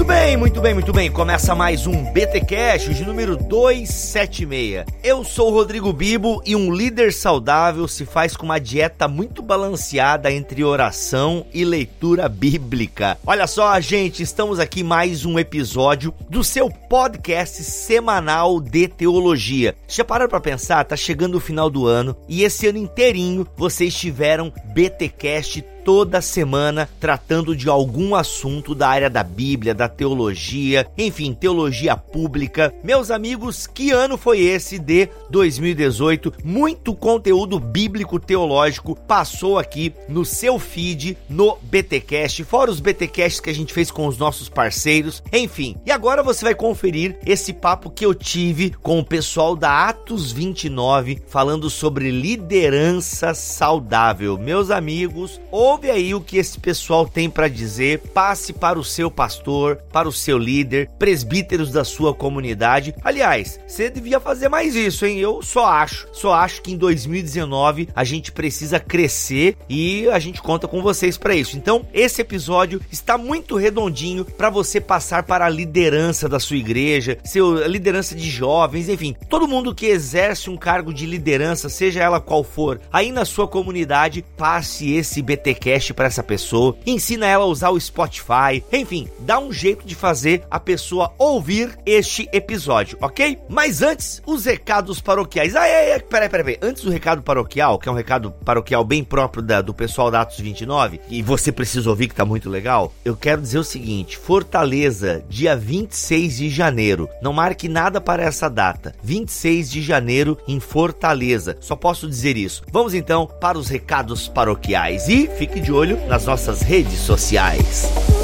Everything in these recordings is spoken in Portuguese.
Muito bem, muito bem, muito bem. Começa mais um BT Cash de número 276. Eu sou o Rodrigo Bibo e um líder saudável se faz com uma dieta muito balanceada entre oração e leitura bíblica. Olha só, gente, estamos aqui mais um episódio do seu podcast semanal de teologia. Já pararam para pensar? Tá chegando o final do ano e esse ano inteirinho vocês tiveram BT Cast toda semana tratando de algum assunto da área da Bíblia, da teologia, enfim, teologia pública. Meus amigos, que ano foi esse de 2018? Muito conteúdo bíblico teológico passou aqui no seu feed no BTcast, fora os BTcasts que a gente fez com os nossos parceiros, enfim. E agora você vai conferir esse papo que eu tive com o pessoal da Atos 29 falando sobre liderança saudável. Meus amigos, ouve aí o que esse pessoal tem para dizer, passe para o seu pastor, para o seu líder, presbíteros da sua comunidade. Aliás, você devia fazer mais isso, hein? Eu só acho, só acho que em 2019 a gente precisa crescer e a gente conta com vocês para isso. Então, esse episódio está muito redondinho para você passar para a liderança da sua igreja, seu liderança de jovens, enfim, todo mundo que exerce um cargo de liderança, seja ela qual for, aí na sua comunidade, passe esse BTcast para essa pessoa, ensina ela a usar o Spotify, enfim, dá um jeito de fazer a pessoa ouvir este episódio, ok? Mas antes, os recados paroquiais. Ah, é, é, peraí, peraí, peraí. Antes do recado paroquial, que é um recado paroquial bem próprio da, do pessoal da Atos 29, e você precisa ouvir que tá muito legal, eu quero dizer o seguinte: Fortaleza, dia 26 de janeiro. Não marque nada para essa data. 26 de janeiro em Fortaleza. Só posso dizer isso. Vamos então para os recados paroquiais e fique de olho nas nossas redes sociais.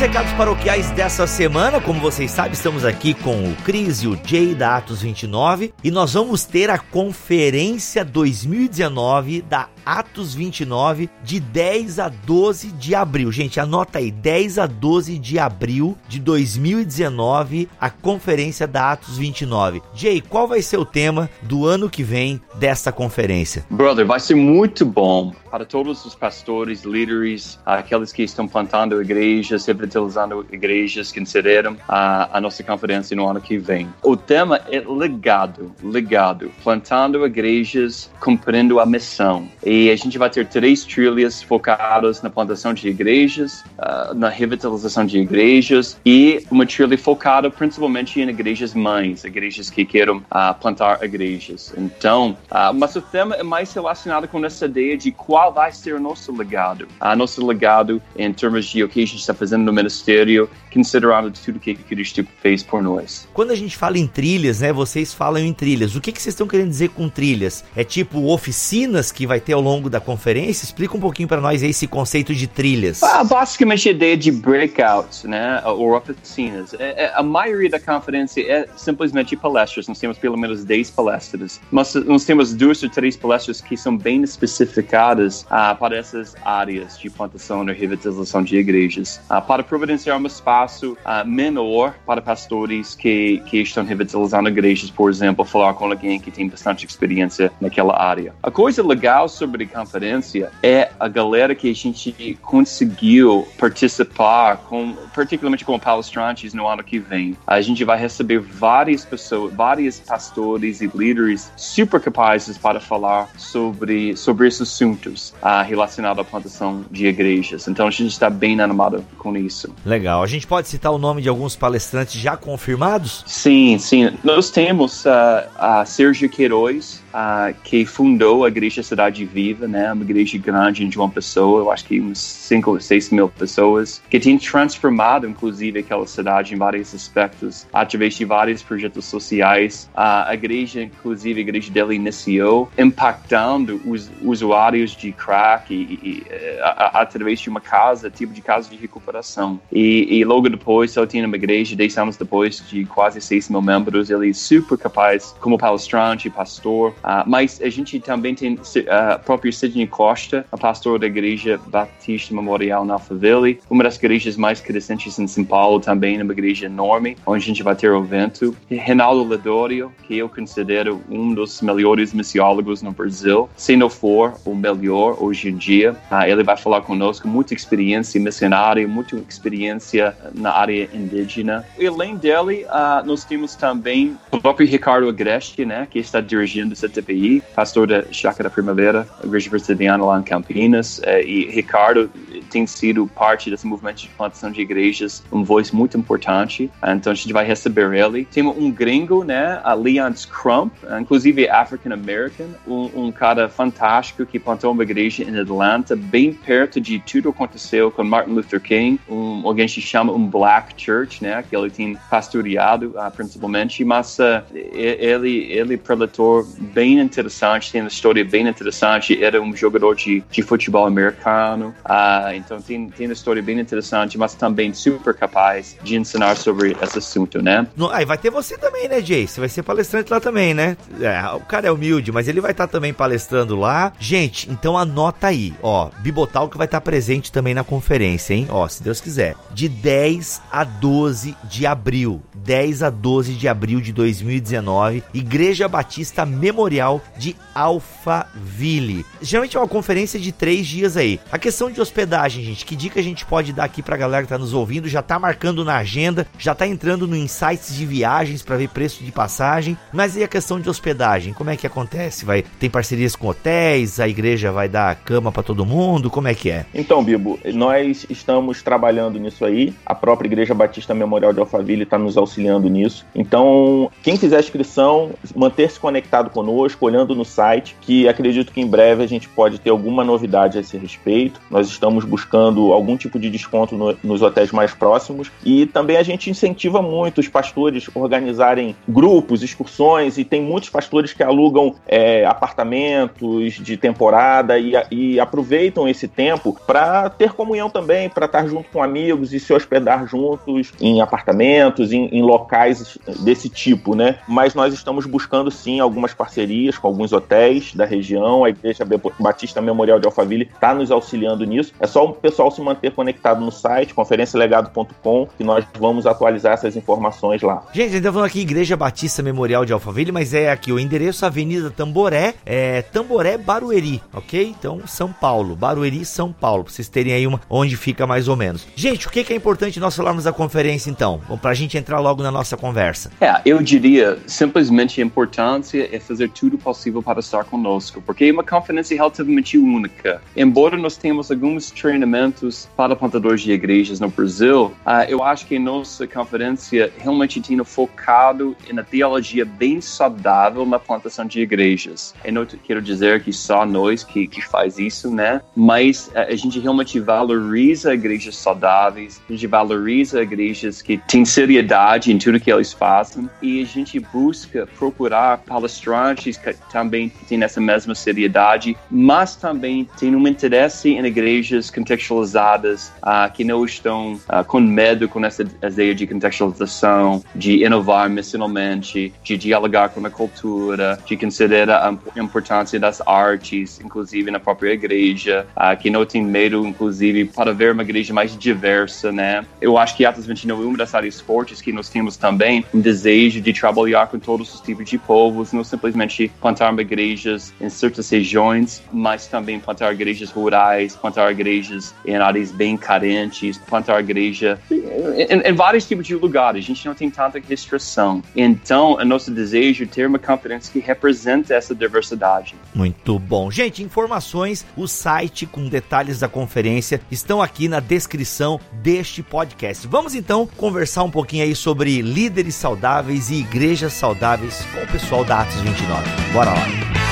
Recados paroquiais dessa semana, como vocês sabem, estamos aqui com o Cris e o Jay da Atos 29 e nós vamos ter a conferência 2019 da Atos 29 de 10 a 12 de abril. Gente, anota aí, 10 a 12 de abril de 2019, a conferência da Atos 29. Jay, qual vai ser o tema do ano que vem desta conferência? Brother, vai ser muito bom para todos os pastores, líderes, aqueles que estão plantando igrejas, revitalizando igrejas, consideram a, a nossa conferência no ano que vem. O tema é legado, legado, plantando igrejas, cumprindo a missão. E a gente vai ter três trilhas focadas na plantação de igrejas, uh, na revitalização de igrejas e uma trilha focada principalmente em igrejas mães, igrejas que queiram uh, plantar igrejas. Então, uh, mas o tema é mais relacionado com essa ideia de qual vai ser o nosso legado. Uh, nosso legado em termos de o que a gente está fazendo no ministério, considerando tudo que Cristo fez por nós. Quando a gente fala em trilhas, né, vocês falam em trilhas. O que, que vocês estão querendo dizer com trilhas? É tipo oficinas que vai ter ao longo da conferência? Explica um pouquinho para nós esse conceito de trilhas. Ah, basicamente a ideia de breakouts, né, ou oficinas. É, é, a maioria da conferência é simplesmente palestras. Nós temos pelo menos 10 palestras. Mas nós temos duas ou três palestras que são bem especificadas ah, para essas áreas de plantação e revitalização de igrejas, ah, para providenciar um espaço ah, menor para pastores que, que estão revitalizando igrejas, por exemplo, falar com alguém que tem bastante experiência naquela área. A coisa legal sobre a conferência é a galera que a gente conseguiu participar, com, particularmente com palestrantes no ano que vem. A gente vai receber várias pessoas, vários pastores e líderes super capazes para falar sobre, sobre esses assuntos uh, relacionados à plantação de igrejas. Então a gente está bem animado com isso. Legal. A gente pode citar o nome de alguns palestrantes já confirmados? Sim, sim. Nós temos uh, a Sérgio Queiroz, uh, que fundou a Igreja Cidade Viva, né? Uma igreja grande em João Pessoa, eu acho que uns 5 ou 6 mil pessoas, que tem transformado, inclusive, aquela cidade em vários aspectos, através de vários projetos sociais. Uh, a igreja, inclusive, a igreja dele iniciou impactando os usuários de crack e, e, a, a, através de uma casa, tipo de casa de recuperação. E, e logo depois, ele tinha uma igreja, 10 anos depois, de quase 6 mil membros, ele é super capaz, como palestrante, pastor, Uh, mas a gente também tem a uh, própria Sidney Costa, a pastora da Igreja Batista Memorial na Alphaville, uma das igrejas mais crescentes em São Paulo, também uma igreja enorme, onde a gente vai ter o evento. Renaldo Ladorio, que eu considero um dos melhores missiólogos no Brasil, se não for o melhor hoje em dia. Uh, ele vai falar conosco, muita experiência missionária, muita experiência na área indígena. E além dele, nós temos também o próprio Ricardo Agreste, né, que está dirigindo essa TPI, pastor da Chácara Primavera, Igreja Presbiteriana lá em Campinas. Uh, e Ricardo tem sido parte desse movimento de plantação de igrejas, um voz muito importante. Então a gente vai receber ele. Temos um gringo, né, a Leon Crump, inclusive African American, um, um cara fantástico que plantou uma igreja em Atlanta, bem perto de tudo que aconteceu com Martin Luther King, um, alguém se chama um Black Church, né, que ele tem pastoreado uh, principalmente, mas uh, ele ele é preletor bem interessante, tem uma história bem interessante, era um jogador de, de futebol americano, uh, então tem, tem uma história bem interessante, mas também super capaz de ensinar sobre esse assunto, né? Aí vai ter você também, né, Jay? Você vai ser palestrante lá também, né? É, o cara é humilde, mas ele vai estar tá também palestrando lá. Gente, então anota aí, ó, Bibotal que vai estar tá presente também na conferência, hein? Ó, se Deus quiser. De 10 a 12 de abril. 10 a 12 de abril de 2019, Igreja Batista Memorial de Alphaville. Geralmente é uma conferência de três dias aí. A questão de hospedagem, gente, que dica a gente pode dar aqui pra galera que tá nos ouvindo? Já tá marcando na agenda, já tá entrando no insights de viagens para ver preço de passagem, mas e a questão de hospedagem? Como é que acontece? Vai tem parcerias com hotéis? A igreja vai dar cama para todo mundo? Como é que é? Então, Bibo, nós estamos trabalhando nisso aí. A própria Igreja Batista Memorial de Alphaville está nos auxiliando nisso. Então, quem fizer inscrição, manter-se conectado conosco, olhando no site, que acredito que em breve a gente pode ter alguma novidade a esse respeito. Nós estamos buscando algum tipo de desconto no, nos hotéis mais próximos e também a gente incentiva muito os pastores organizarem grupos, excursões e tem muitos pastores que alugam é, apartamentos de temporada e, e aproveitam esse tempo para ter comunhão também, para estar junto com amigos e se hospedar juntos em apartamentos, em, em locais desse tipo, né? Mas nós estamos buscando sim algumas parcerias com alguns hotéis da região. A Igreja Batista Memorial de Alphaville está nos auxiliando nisso. É só o pessoal se manter conectado no site conferencialegado.com que nós vamos atualizar essas informações lá. Gente, então falando aqui Igreja Batista Memorial de Alphaville, mas é aqui o endereço Avenida Tamboré, é Tamboré Barueri, ok? Então São Paulo, Barueri, São Paulo, pra vocês terem aí uma onde fica mais ou menos. Gente, o que, que é importante nós falarmos da conferência então? Bom, pra gente entrar logo na nossa conversa. É, eu diria simplesmente a importância é fazer tudo possível para estar conosco, porque é uma conferência relativamente única. Embora nós tenhamos alguns treinamentos para plantadores de igrejas no Brasil, uh, eu acho que nossa conferência realmente tem focado na teologia bem saudável na plantação de igrejas. Eu não quero dizer que só nós que, que faz isso, né? Mas uh, a gente realmente valoriza igrejas saudáveis, a gente valoriza igrejas que têm seriedade em tudo que eles fazem e a gente busca procurar palestrantes que também têm essa mesma seriedade, mas também têm um interesse em igrejas contextualizadas uh, que não estão uh, com medo com essa ideia de contextualização, de inovar missionalmente, de dialogar com a cultura, de considerar a importância das artes, inclusive na própria igreja, uh, que não tem medo, inclusive, para ver uma igreja mais diversa, né? Eu acho que Atos 29 é uma das áreas fortes que nós temos também, um desejo de trabalhar com todos os tipos de povos, não simplesmente plantar igrejas em certas regiões, mas também plantar igrejas rurais, plantar igrejas em áreas bem carentes, plantar igreja em, em, vários tipos de lugares. A gente não tem tanta restrição. Então, é nosso desejo ter uma conferência que representa essa diversidade. Muito bom. Gente, informações, o site com detalhes da conferência estão aqui na descrição deste podcast. Vamos então conversar um pouquinho aí sobre líderes saudáveis e igrejas saudáveis com o pessoal da Atos 29. Bora lá.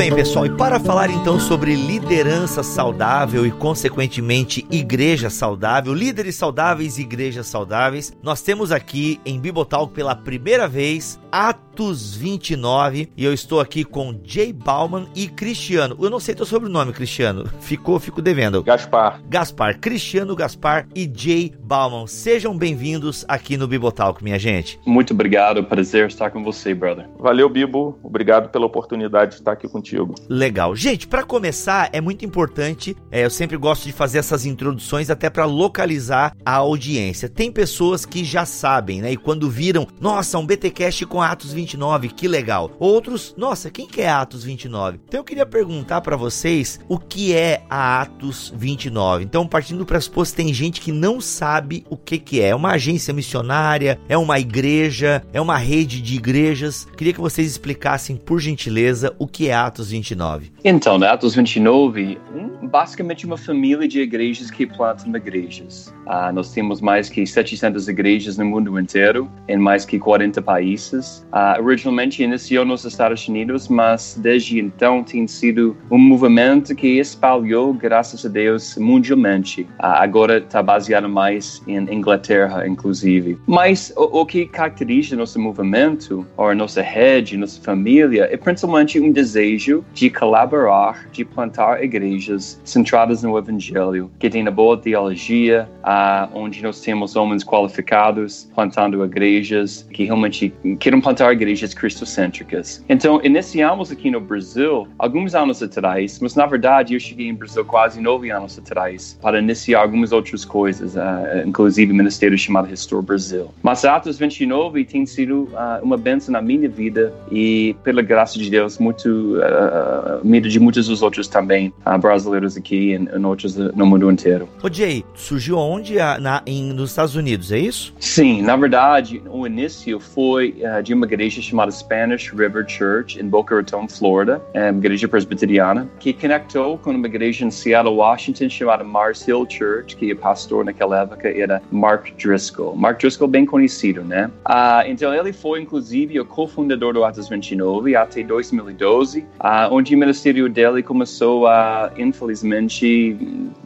Bem, pessoal, e para falar então sobre liderança saudável e, consequentemente, igreja saudável, líderes saudáveis e igrejas saudáveis, nós temos aqui em Bibotalk pela primeira vez Atos 29 e eu estou aqui com Jay Bauman e Cristiano. Eu não sei teu sobrenome, Cristiano. Ficou, fico devendo. Gaspar. Gaspar, Cristiano Gaspar e Jay Bauman. Sejam bem-vindos aqui no Bibotalk, minha gente. Muito obrigado, prazer estar com você, brother. Valeu, Bibo. Obrigado pela oportunidade de estar aqui contigo. Legal. Gente, para começar, é muito importante, é, eu sempre gosto de fazer essas introduções até para localizar a audiência. Tem pessoas que já sabem, né? E quando viram, nossa, um BTcast com Atos 29, que legal. Outros, nossa, quem que é Atos 29? Então eu queria perguntar para vocês o que é a Atos 29. Então, partindo do pressuposto, tem gente que não sabe o que que é. É uma agência missionária, é uma igreja, é uma rede de igrejas. Queria que vocês explicassem, por gentileza, o que é Atos 29. Então, né, Atos 29, basicamente uma família de igrejas que plantam igrejas. Uh, nós temos mais que 700 igrejas no mundo inteiro, em mais que 40 países. Uh, originalmente iniciou nos Estados Unidos, mas desde então tem sido um movimento que espalhou, graças a Deus, mundialmente. Uh, agora está baseado mais em Inglaterra, inclusive. Mas o, o que caracteriza nosso movimento, ou nossa rede, nossa família, é principalmente um desejo de colaborar, de plantar igrejas centradas no Evangelho, que tem uma boa teologia, uh, onde nós temos homens qualificados plantando igrejas que realmente querem plantar igrejas cristocêntricas. Então, iniciamos aqui no Brasil alguns anos atrás, mas na verdade eu cheguei em Brasil quase nove anos atrás para iniciar algumas outras coisas, uh, inclusive o ministério chamado Restore Brasil. Mas Atos 29 tem sido uh, uma bênção na minha vida e, pela graça de Deus, muito uh, vida de muitos dos outros também uh, brasileiros aqui e, e outros no mundo inteiro. Ô Jay, surgiu onde? Na, em, nos Estados Unidos, é isso? Sim, na verdade, o início foi uh, de uma igreja chamada Spanish River Church em Boca Raton, Florida, uma igreja presbiteriana, que conectou com uma igreja em Seattle, Washington, chamada Mars Hill Church, que o pastor naquela época era Mark Driscoll. Mark Driscoll bem conhecido, né? Uh, então ele foi, inclusive, o cofundador do Atos 29 até 2012, uh, onde o ministério dele começou a, infelizmente,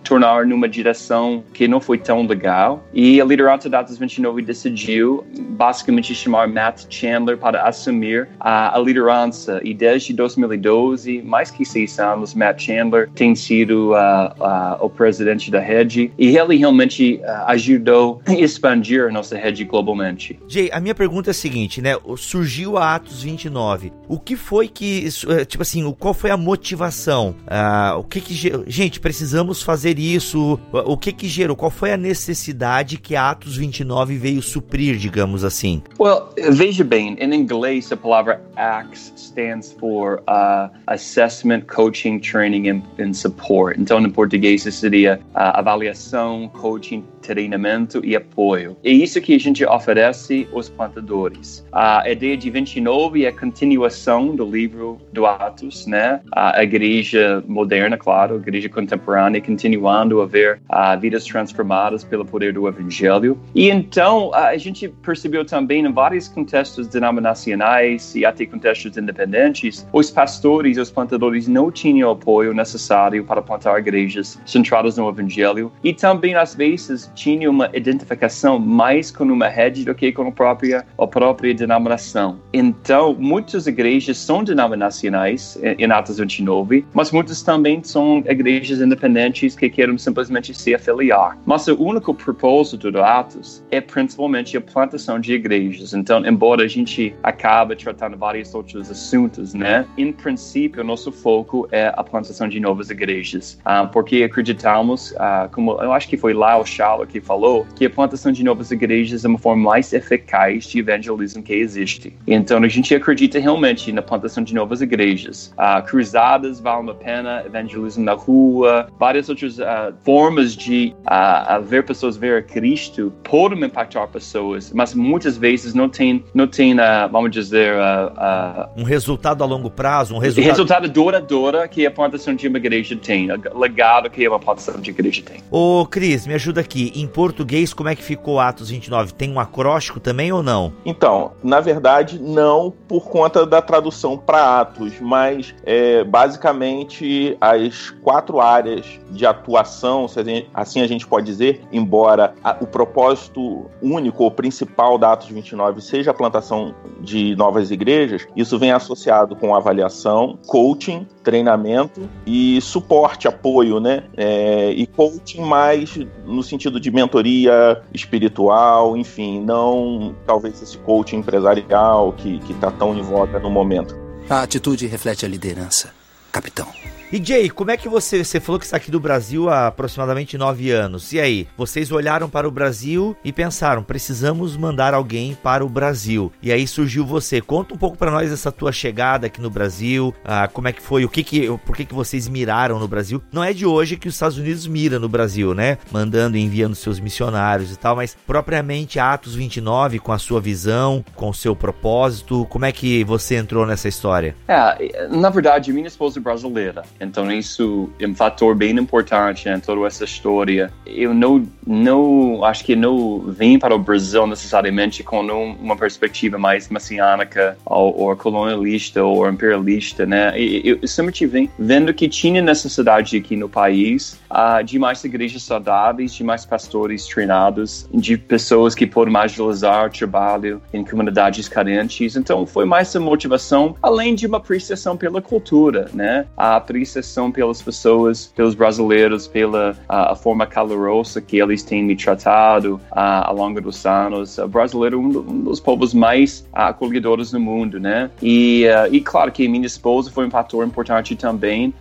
tornar numa direção que não foi tão legal. E a liderança da Atos 29 decidiu, basicamente, chamar Matt Chandler para assumir a, a liderança. E desde 2012, mais que seis anos, Matt Chandler tem sido uh, uh, o presidente da rede. E ele realmente ajudou a expandir a nossa rede globalmente. Jay, a minha pergunta é a seguinte, né? Surgiu a Atos 29. O que foi que, eh, tipo assim, qual foi a motivação? Uh, o que que gente precisamos fazer isso? O que que gerou? Qual foi a necessidade que Atos 29 veio suprir, digamos assim? Well, veja bem, em inglês a palavra ACTS stands for uh, Assessment, Coaching, Training and, and, Support. Então, em português seria uh, avaliação, coaching, treinamento e apoio. É isso que a gente oferece aos plantadores. A ideia de 29 é a continuação do livro do Atos, né? A igreja moderna, claro, a igreja contemporânea, continuando a ver uh, vidas transformadas pelo poder do Evangelho. E então a gente percebeu também em vários contextos denominacionais e até contextos independentes, os pastores e os plantadores não tinham o apoio necessário para plantar igrejas centradas no Evangelho e também às vezes tinha uma identificação mais com uma rede do que com a própria, a própria denominação. Então, muitas igrejas são denominacionais em Atos 29, mas muitas também são igrejas independentes que querem simplesmente se afiliar. Mas o único propósito do Atos é principalmente a plantação de igrejas. Então, embora a gente acabe tratando vários outros assuntos, né? Em princípio, nosso foco é a plantação de novas igrejas, uh, porque acreditamos, uh, como eu acho que foi lá o Shalom que falou que a plantação de novas igrejas é uma forma mais eficaz de evangelismo que existe. Então a gente acredita realmente na plantação de novas igrejas. Uh, cruzadas valem a pena, evangelismo na rua, várias outras uh, formas de uh, ver pessoas ver a Cristo podem impactar pessoas, mas muitas vezes não tem, não tem vamos dizer, um resultado a longo prazo, um resultado... resultado duradouro que a plantação de uma igreja tem, o legado que uma plantação de igreja tem. Ô Cris, me ajuda aqui em português, como é que ficou Atos 29? Tem um acróstico também ou não? Então, na verdade, não por conta da tradução para Atos, mas é, basicamente as quatro áreas de atuação, assim a gente pode dizer, embora o propósito único ou principal da Atos 29 seja a plantação de novas igrejas, isso vem associado com avaliação, coaching, treinamento e suporte, apoio, né? É, e coaching mais no sentido de mentoria espiritual, enfim, não talvez esse coaching empresarial que está tão em voga no momento. A atitude reflete a liderança, capitão. E Jay, como é que você, você falou que está aqui do Brasil há aproximadamente nove anos? E aí, vocês olharam para o Brasil e pensaram, precisamos mandar alguém para o Brasil. E aí surgiu você. Conta um pouco para nós essa tua chegada aqui no Brasil, ah, como é que foi, o que que, por que que vocês miraram no Brasil? Não é de hoje que os Estados Unidos mira no Brasil, né? Mandando e enviando seus missionários e tal, mas propriamente Atos 29 com a sua visão, com o seu propósito, como é que você entrou nessa história? É, na verdade, minha esposa é brasileira. Então isso é um fator bem importante em toda essa história. Eu não, não acho que não vim para o Brasil necessariamente com um, uma perspectiva mais messiânica ou, ou, colonialista ou imperialista, né? Eu, eu sempre vim vendo que tinha necessidade aqui no país uh, de mais igrejas saudáveis, de mais pastores treinados, de pessoas que podem agilizar o trabalho em comunidades carentes. Então foi mais a motivação, além de uma apreciação pela cultura, né? A apreciação apreciação pelas pessoas, pelos brasileiros, pela a, a forma calorosa que eles têm me tratado ao longo dos anos. O brasileiro é um, um dos povos mais acolhedores do mundo, né? E, uh, e claro que minha esposa foi um fator importante também.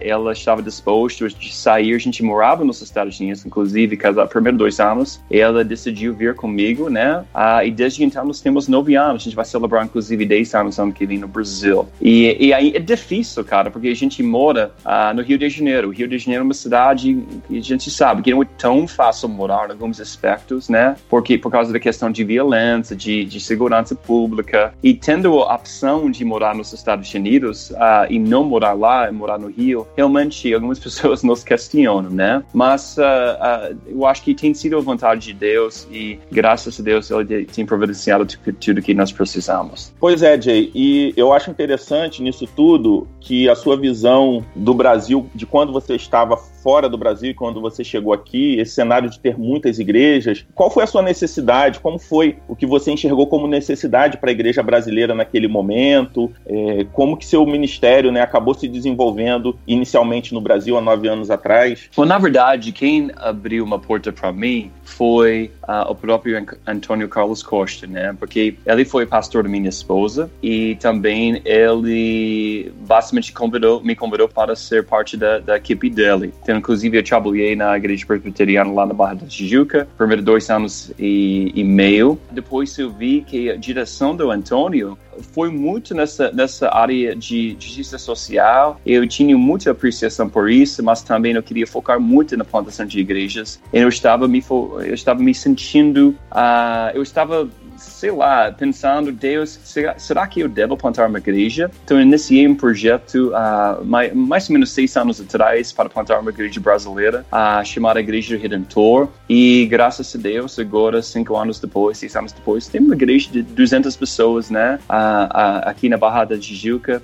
Ela estava disposta de sair. A gente morava nos Estados Unidos, inclusive, casar primeiros dois anos. Ela decidiu vir comigo, né? E desde então nós temos nove anos. A gente vai celebrar, inclusive, dez anos ano que vem no Brasil. E, e aí é difícil, cara, porque a gente mora uh, no Rio de Janeiro. O Rio de Janeiro é uma cidade que a gente sabe que não é tão fácil morar em alguns aspectos, né? Porque por causa da questão de violência, de, de segurança pública e tendo a opção de morar nos Estados Unidos uh, e não morar lá, morar no Rio, realmente algumas pessoas nos questionam, né? Mas uh, eu acho que tem sido a vontade de Deus e graças a Deus ele tem providenciado tudo que nós precisamos. Pois é, Jay, e eu acho interessante nisso tudo que a sua visão do Brasil, de quando você estava fora do Brasil e quando você chegou aqui, esse cenário de ter muitas igrejas. Qual foi a sua necessidade? Como foi o que você enxergou como necessidade para a igreja brasileira naquele momento? É, como que seu ministério né, acabou se desenvolvendo inicialmente no Brasil há nove anos atrás? Bom, na verdade, quem abriu uma porta para mim foi uh, o próprio Antônio Carlos Costa, né? Porque ele foi pastor da minha esposa e também ele basicamente convidou, me convidou para ser parte da, da equipe dele. Então, inclusive, eu trabalhei na igreja presbiteriana lá na Barra da Tijuca, primeiro dois anos e, e meio. Depois eu vi que a direção do Antônio foi muito nessa, nessa área de justiça social. Eu tinha muita apreciação por isso, mas também eu queria focar muito na plantação de igrejas. Eu estava me, eu estava me sentindo, uh, eu estava sei lá, pensando, Deus, será, será, que eu devo plantar uma igreja? Então, eu iniciei um projeto uh, mais, mais ou menos seis anos atrás para plantar uma igreja brasileira, uh, chamada Igreja Redentor. E graças a Deus, agora, cinco anos depois, seis anos depois, tem uma igreja de 200 pessoas, né? Uh, aqui na Barra da Tijuca,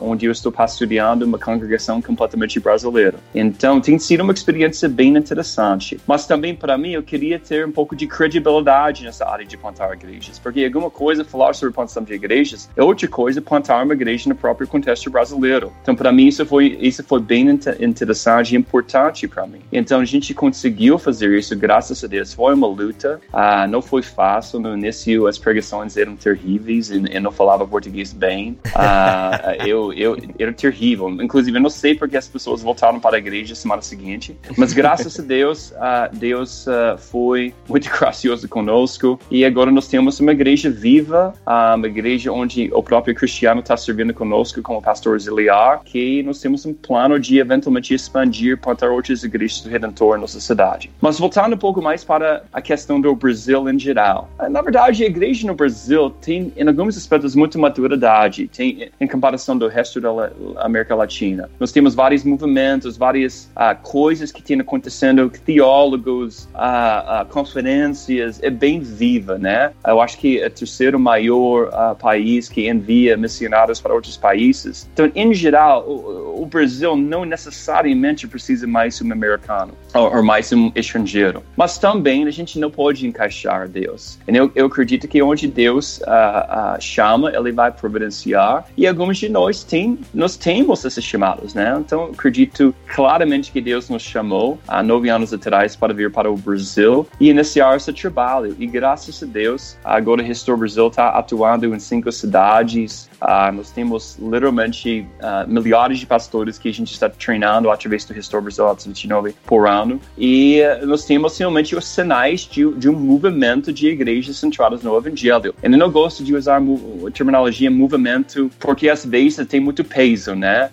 onde eu estou pastoreando uma congregação completamente brasileira. Então, tem sido uma experiência bem interessante. Mas também, para mim, eu queria ter um pouco de credibilidade nessa área de plantar igreja igrejas, porque alguma coisa falar sobre plantação de igrejas é outra coisa plantar uma igreja no próprio contexto brasileiro. Então, para mim, isso foi, isso foi bem interessante e importante para mim. Então, a gente conseguiu fazer isso, graças a Deus. Foi uma luta, uh, não foi fácil. No início, as pregações eram terríveis e eu não falava português bem. Uh, eu, eu, era terrível. Inclusive, eu não sei porque as pessoas voltaram para a igreja semana seguinte, mas graças a Deus, uh, Deus foi muito gracioso conosco e agora nós temos uma igreja viva, ah, uma igreja onde o próprio Cristiano está servindo conosco como pastor auxiliar, que nós temos um plano de eventualmente expandir para outras igrejas do Redentor na nossa cidade. Mas voltando um pouco mais para a questão do Brasil em geral. Ah, na verdade, a igreja no Brasil tem, em alguns aspectos, muita maturidade tem, em comparação do resto da América Latina. Nós temos vários movimentos, várias uh, coisas que têm acontecendo, teólogos, uh, conferências, é bem viva, né? Eu acho que é o terceiro maior uh, país que envia missionários para outros países. Então, em geral, o, o Brasil não necessariamente precisa mais um americano ou, ou, mais um estrangeiro. Mas também a gente não pode encaixar Deus. Eu, eu acredito que onde Deus uh, uh, chama, Ele vai providenciar. E alguns de nós tem, nós temos esses chamados, né? Então, acredito claramente que Deus nos chamou há nove anos atrás para vir para o Brasil e iniciar esse trabalho. E graças a Deus, agora Restore Brasil está atuando em cinco cidades. Uh, nós temos literalmente uh, milhares de pastores que a gente está treinando através do Restore Brasil 29 por ano. E uh, nós temos realmente os sinais de, de, um movimento de igrejas centradas no Evangelho. Eu não gosto de usar a terminologia movimento porque às vezes tem muito peso, né?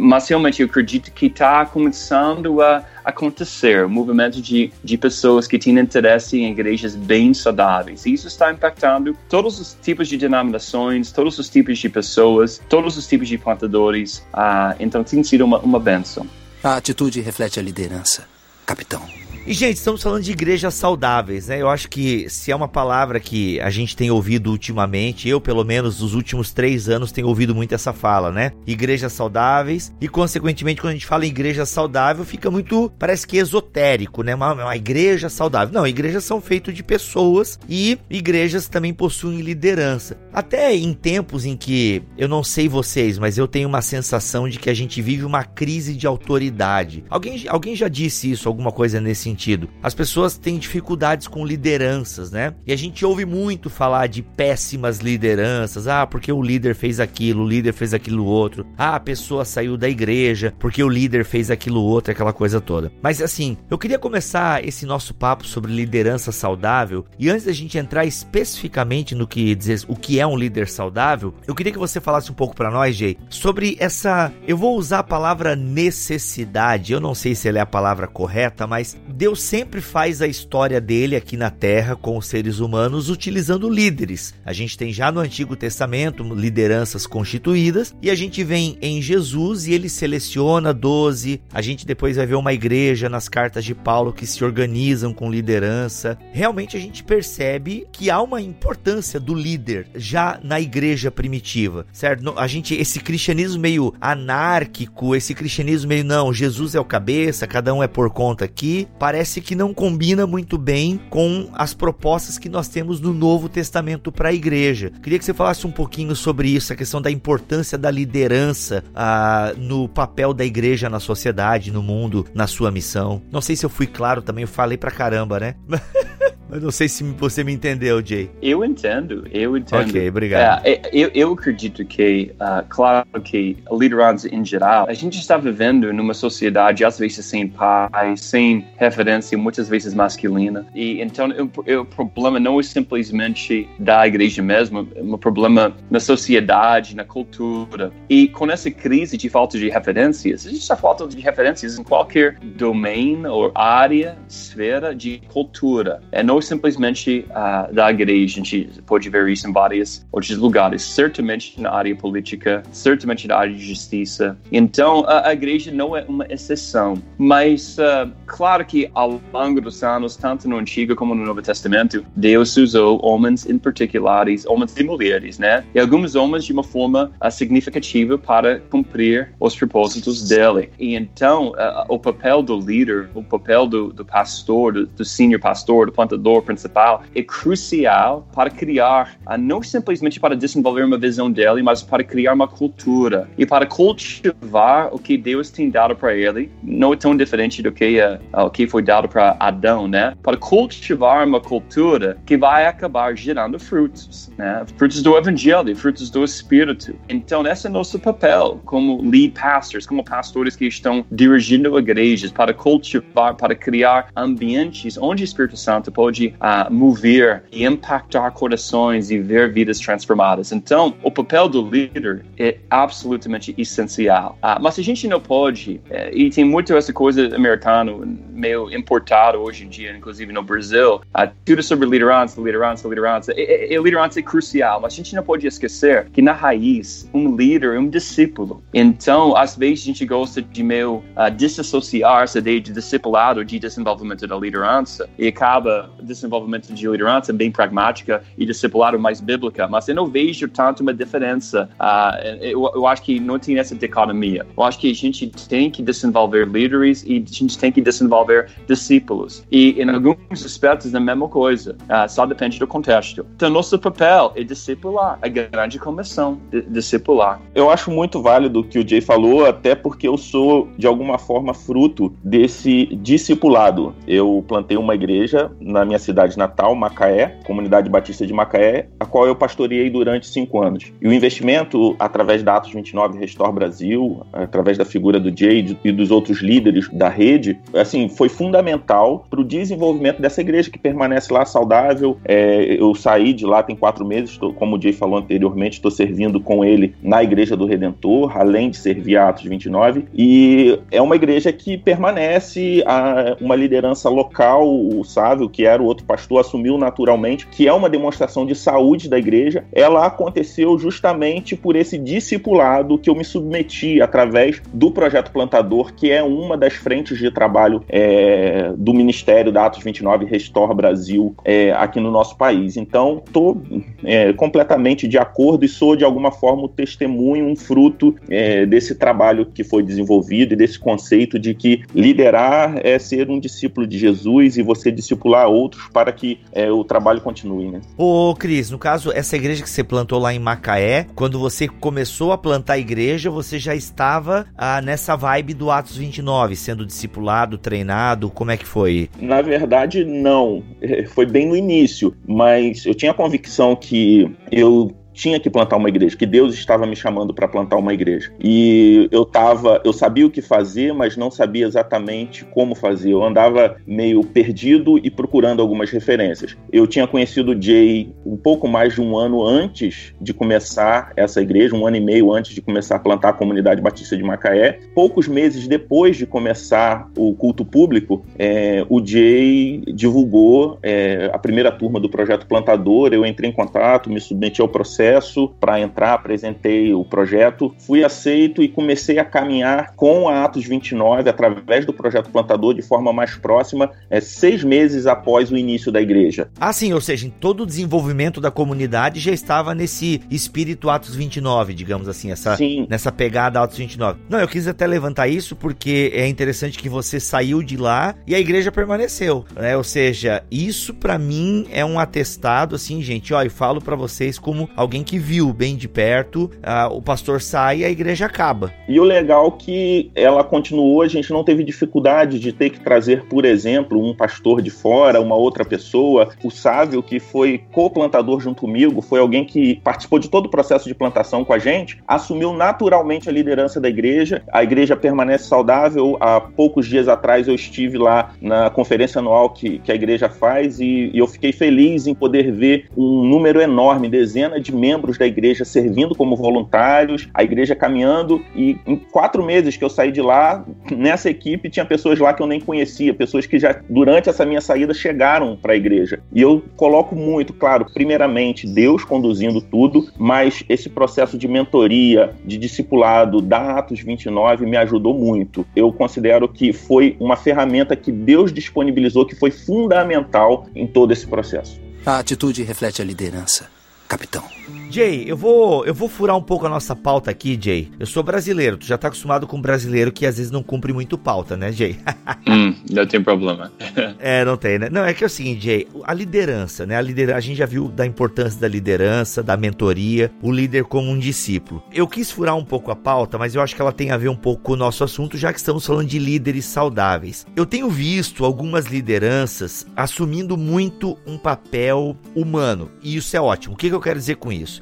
mas realmente eu acredito que está começando a acontecer, um movimento de, de pessoas que têm interesse em igrejas bem saudáveis. E isso está impactando todos os tipos de denominações, todos os tipos de pessoas, todos os tipos de plantadores. Ah, então tem sido uma, uma benção. A atitude reflete a liderança, capitão. E, gente, estamos falando de igrejas saudáveis, né? Eu acho que se é uma palavra que a gente tem ouvido ultimamente, eu, pelo menos, nos últimos três anos, tenho ouvido muito essa fala, né? Igrejas saudáveis, e, consequentemente, quando a gente fala em igreja saudável, fica muito, parece que esotérico, né? Uma, uma igreja saudável. Não, igrejas são feitas de pessoas e igrejas também possuem liderança. Até em tempos em que, eu não sei vocês, mas eu tenho uma sensação de que a gente vive uma crise de autoridade. Alguém, alguém já disse isso, alguma coisa nesse sentido. As pessoas têm dificuldades com lideranças, né? E a gente ouve muito falar de péssimas lideranças. Ah, porque o líder fez aquilo, o líder fez aquilo outro. Ah, a pessoa saiu da igreja porque o líder fez aquilo outro, aquela coisa toda. Mas assim, eu queria começar esse nosso papo sobre liderança saudável e antes da gente entrar especificamente no que dizer o que é um líder saudável, eu queria que você falasse um pouco para nós, Jay, sobre essa, eu vou usar a palavra necessidade. Eu não sei se ela é a palavra correta, mas Deus sempre faz a história dele aqui na Terra com os seres humanos utilizando líderes. A gente tem já no Antigo Testamento lideranças constituídas e a gente vem em Jesus e ele seleciona 12. A gente depois vai ver uma igreja nas cartas de Paulo que se organizam com liderança. Realmente a gente percebe que há uma importância do líder já na igreja primitiva, certo? A gente esse cristianismo meio anárquico, esse cristianismo meio não, Jesus é o cabeça, cada um é por conta aqui parece que não combina muito bem com as propostas que nós temos no Novo Testamento para a igreja. Queria que você falasse um pouquinho sobre isso, a questão da importância da liderança ah, no papel da igreja na sociedade, no mundo, na sua missão. Não sei se eu fui claro também, eu falei pra caramba, né? Eu não sei se você me entendeu, Jay. Eu entendo, eu entendo. Ok, obrigado. É, eu, eu acredito que, uh, claro que a liderança em geral, a gente está vivendo numa sociedade às vezes sem paz, sem referência, muitas vezes masculina. E então o, o problema não é simplesmente da igreja mesmo, é um problema na sociedade, na cultura. E com essa crise de falta de referências, a gente está falta de referências em qualquer domain ou área, esfera de cultura. É não simplesmente uh, da igreja, a gente pode ver isso em vários outros lugares, certamente na área política, certamente na área de justiça. Então, a, a igreja não é uma exceção, mas uh, claro que ao longo dos anos, tanto no Antigo como no Novo Testamento, Deus usou homens em particulares, homens e mulheres, né? E alguns homens de uma forma uh, significativa para cumprir os propósitos dele. E então, o papel do líder, o papel do, do pastor, do, do senior pastor, do plantador, principal é crucial para criar, ah, não simplesmente para desenvolver uma visão dele, mas para criar uma cultura e para cultivar o que Deus tem dado para ele. Não é tão diferente do que uh, o que foi dado para Adão, né? Para cultivar uma cultura que vai acabar gerando frutos, né? Frutos do Evangelho, frutos do Espírito. Então, esse é nosso papel como lead pastors, como pastores que estão dirigindo igrejas para cultivar, para criar ambientes onde o Espírito Santo pode pode uh, mover e impactar corações e ver vidas transformadas. Então, o papel do líder é absolutamente essencial. Uh, mas a gente não pode, uh, e tem muito essa coisa americana meio importada hoje em dia, inclusive no Brasil, uh, tudo sobre liderança, liderança, liderança. E, e, liderança é crucial, mas a gente não pode esquecer que na raiz, um líder é um discípulo. Então, às vezes a gente gosta de meio uh, desassociar essa ideia de discipulado, de desenvolvimento da liderança e acaba desenvolvimento de liderança bem pragmática e discipulado mais bíblica, mas eu não vejo tanto uma diferença. Uh, eu, eu, acho que não tem essa dicotomia. Eu acho que a gente tem que desenvolver líderes e a gente tem que desenvolver discípulos. E em alguns aspectos é a mesma coisa, uh, só depende do contexto. Então, nosso papel é discipular, a grande comissão discipular. Eu acho muito válido o que o Jay falou, até porque eu sou, de alguma forma, fruto desse discipulado. Eu plantei uma igreja na minha cidade natal, Macaé, comunidade batista de Macaé, a qual eu pastoreei durante cinco anos. E o investimento, através da Atos 29 Restore Brasil, através da figura do Jay e dos outros líderes da rede, assim, foi fundamental para o desenvolvimento dessa igreja que permanece lá saudável. É, eu saí de lá tem quatro meses, tô, como o Jay falou anteriormente, estou servindo com ele na Igreja do Redentor, além de servir a Atos 29, e é uma igreja que permanece a, uma liderança local, o Sávio, que era o outro pastor, assumiu naturalmente, que é uma demonstração de saúde da igreja. Ela aconteceu justamente por esse discipulado que eu me submeti através do projeto Plantador, que é uma das frentes de trabalho é, do Ministério da Atos 29 Restore Brasil é, aqui no nosso país. Então, estou é, completamente de acordo e sou de alguma forma o testemunho, um fruto é, desse trabalho que foi desenvolvido e desse conceito de que liderar é ser um discípulo de Jesus e você discipular outros para que é, o trabalho continue, né? Ô, Cris, no caso, essa igreja que você plantou lá em Macaé, quando você começou a plantar a igreja, você já estava ah, nessa vibe do Atos 29, sendo discipulado, treinado, como é que foi? Na verdade, não. É, foi bem no início, mas eu tinha a convicção que eu tinha que plantar uma igreja, que Deus estava me chamando para plantar uma igreja. E eu tava, eu sabia o que fazer, mas não sabia exatamente como fazer. Eu andava meio perdido e procurando algumas referências. Eu tinha conhecido o Jay um pouco mais de um ano antes de começar essa igreja, um ano e meio antes de começar a plantar a comunidade batista de Macaé. Poucos meses depois de começar o culto público, é, o Jay divulgou é, a primeira turma do projeto Plantador. Eu entrei em contato, me submeti ao processo processo para entrar, apresentei o projeto, fui aceito e comecei a caminhar com a Atos 29 através do projeto Plantador de forma mais próxima, é, seis meses após o início da igreja. Ah, sim, ou seja, em todo o desenvolvimento da comunidade já estava nesse espírito Atos 29, digamos assim, essa, sim. nessa pegada Atos 29. Não, eu quis até levantar isso porque é interessante que você saiu de lá e a igreja permaneceu, né? Ou seja, isso para mim é um atestado, assim, gente, ó, e falo para vocês como alguém alguém que viu bem de perto, o pastor sai e a igreja acaba. E o legal é que ela continuou, a gente não teve dificuldade de ter que trazer, por exemplo, um pastor de fora, uma outra pessoa. O Sávio, que foi co-plantador junto comigo, foi alguém que participou de todo o processo de plantação com a gente, assumiu naturalmente a liderança da igreja. A igreja permanece saudável. Há poucos dias atrás eu estive lá na conferência anual que, que a igreja faz e, e eu fiquei feliz em poder ver um número enorme, dezenas de membros da igreja servindo como voluntários, a igreja caminhando. E em quatro meses que eu saí de lá, nessa equipe tinha pessoas lá que eu nem conhecia, pessoas que já durante essa minha saída chegaram para a igreja. E eu coloco muito, claro, primeiramente Deus conduzindo tudo, mas esse processo de mentoria, de discipulado da Atos 29 me ajudou muito. Eu considero que foi uma ferramenta que Deus disponibilizou que foi fundamental em todo esse processo. A atitude reflete a liderança capitão. Jay, eu vou, eu vou furar um pouco a nossa pauta aqui, Jay. Eu sou brasileiro, tu já tá acostumado com um brasileiro que às vezes não cumpre muito pauta, né, Jay? hum, não tem problema. é, não tem, né? Não, é que é o seguinte, Jay, a liderança, né? A, liderança, a gente já viu da importância da liderança, da mentoria, o líder como um discípulo. Eu quis furar um pouco a pauta, mas eu acho que ela tem a ver um pouco com o nosso assunto, já que estamos falando de líderes saudáveis. Eu tenho visto algumas lideranças assumindo muito um papel humano, e isso é ótimo. O que, que eu quero dizer com isso?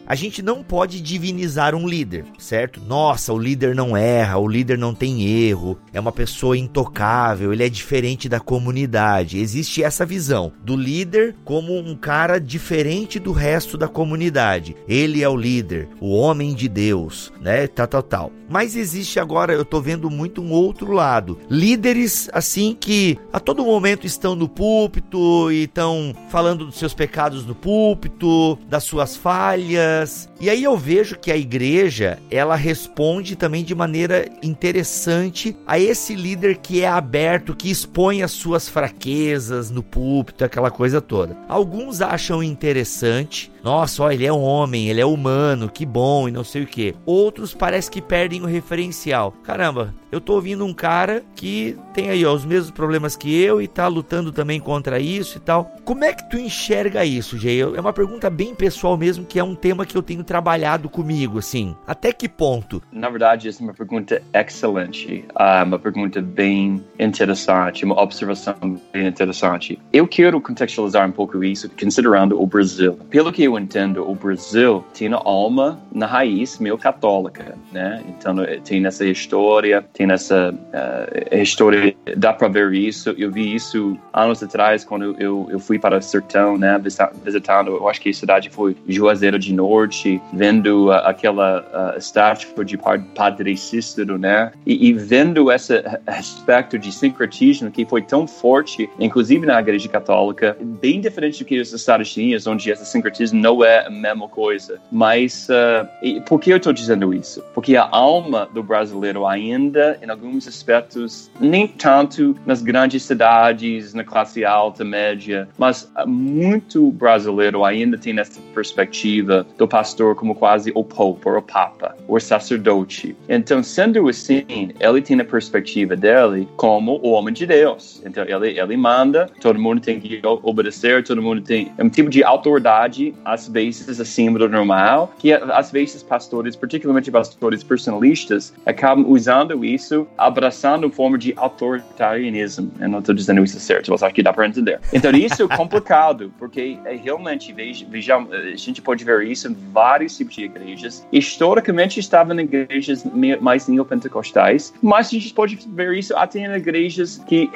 A gente não pode divinizar um líder, certo? Nossa, o líder não erra, o líder não tem erro, é uma pessoa intocável, ele é diferente da comunidade. Existe essa visão do líder como um cara diferente do resto da comunidade. Ele é o líder, o homem de Deus, né? Tal, tal, tal. Mas existe agora, eu tô vendo muito um outro lado. Líderes assim que a todo momento estão no púlpito e estão falando dos seus pecados no púlpito, das suas falhas E aí eu vejo que a igreja, ela responde também de maneira interessante a esse líder que é aberto, que expõe as suas fraquezas no púlpito, aquela coisa toda. Alguns acham interessante, nossa, ó, ele é homem, ele é humano, que bom e não sei o que. Outros parece que perdem o referencial. Caramba, eu tô ouvindo um cara que tem aí ó, os mesmos problemas que eu e tá lutando também contra isso e tal. Como é que tu enxerga isso, Jay? É uma pergunta bem pessoal mesmo, que é um tema que eu tenho trabalhado comigo, assim. Até que ponto? Na verdade, essa é uma pergunta excelente, uh, uma pergunta bem interessante, uma observação bem interessante. Eu quero contextualizar um pouco isso, considerando o Brasil. Pelo que eu entendo, o Brasil tem uma alma na raiz meio católica, né? Então tem essa história, tem essa uh, história, dá para ver isso. Eu vi isso anos atrás quando eu, eu fui para o sertão, né? Visitando, eu acho que a cidade foi Juazeiro de Norte, vendo uh, aquela uh, estátua de Padre Cícero, né? E, e vendo esse aspecto de sincretismo que foi tão forte, inclusive na Igreja Católica, bem diferente do que os Estados Unidos, onde esse sincretismo não é a mesma coisa. Mas uh, por que eu estou dizendo isso? Porque a alma do brasileiro ainda, em alguns aspectos, nem tanto nas grandes cidades, na classe alta, média, mas uh, muito brasileiro ainda tem essa perspectiva do pastor como quase o pope, ou o papa, ou sacerdote. Então, sendo assim, ele tem a perspectiva dele como o homem de Deus. Então, ele, ele manda, todo mundo tem que obedecer, todo mundo tem um tipo de autoridade às vezes acima do normal, que às vezes pastores, particularmente pastores personalistas, acabam usando isso, abraçando forma de autoritarianismo. Eu não estou dizendo isso certo, mas acho que dá para entender. Então isso é complicado, porque é realmente, veja, a gente pode ver isso em vários tipos de igrejas. Historicamente estavam em igrejas mais neopentecostais, mas a gente pode ver isso até em igrejas que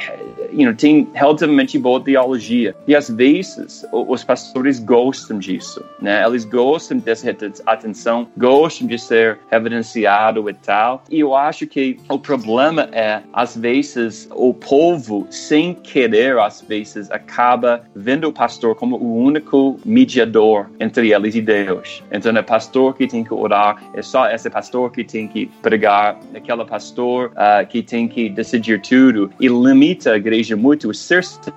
you know, têm relativamente boa teologia. E às vezes os pastores gostam disso né? Eles gostam dessa atenção, gostam de ser evidenciado e tal. E eu acho que o problema é, às vezes, o povo, sem querer, às vezes, acaba vendo o pastor como o único mediador entre eles e Deus. Então, é pastor que tem que orar, é só esse pastor que tem que pregar, aquele pastor uh, que tem que decidir tudo e limita a igreja muito.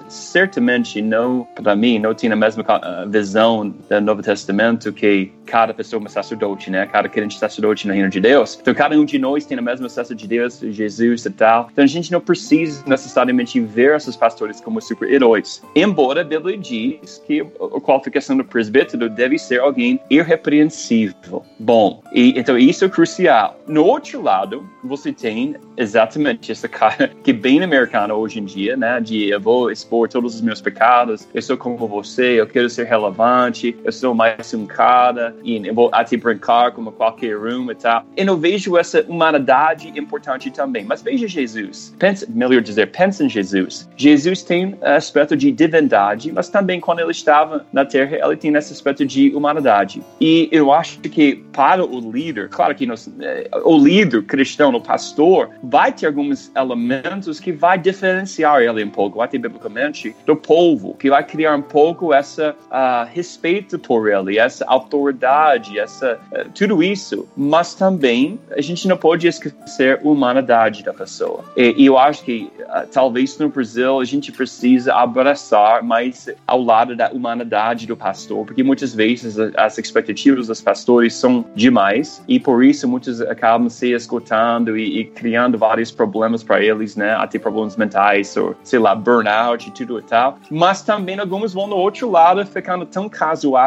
Certamente, não, para mim, não tem a mesma uh, visão da Novo Testamento que cada pessoa é uma sacerdote, né? Cada crente é sacerdote no reino de Deus. Então, cada um de nós tem a mesma acesso de Deus, Jesus e tal. Então, a gente não precisa necessariamente ver esses pastores como super-heróis. Embora a Bíblia diz que a qualificação do presbítero deve ser alguém irrepreensível. Bom, e, então isso é crucial. No outro lado, você tem exatamente essa cara que é bem americana hoje em dia, né? De eu vou expor todos os meus pecados, eu sou como você, eu quero ser relevante, eu sou mais um cara, e eu vou até brincar como qualquer um e tal. E eu vejo essa humanidade importante também. Mas veja Jesus. Pensa, melhor dizer, pensa em Jesus. Jesus tem aspecto de divindade, mas também quando ele estava na Terra, ele tem esse aspecto de humanidade. E eu acho que para o líder, claro que nós, eh, o líder cristão, o pastor, vai ter alguns elementos que vai diferenciar ele um pouco, até biblicamente, do povo, que vai criar um pouco essa uh, respeito por ele, essa autoridade, essa uh, tudo isso. Mas também a gente não pode esquecer a humanidade da pessoa. E, eu acho que uh, talvez no Brasil a gente precisa abraçar mais ao lado da humanidade do pastor, porque muitas vezes as expectativas dos pastores são demais e por isso muitos acabam se escutando e, e criando vários problemas para eles, né? Até problemas mentais, ou sei lá, burnout e tudo e tal. Mas também alguns vão no outro lado, ficando tão casual,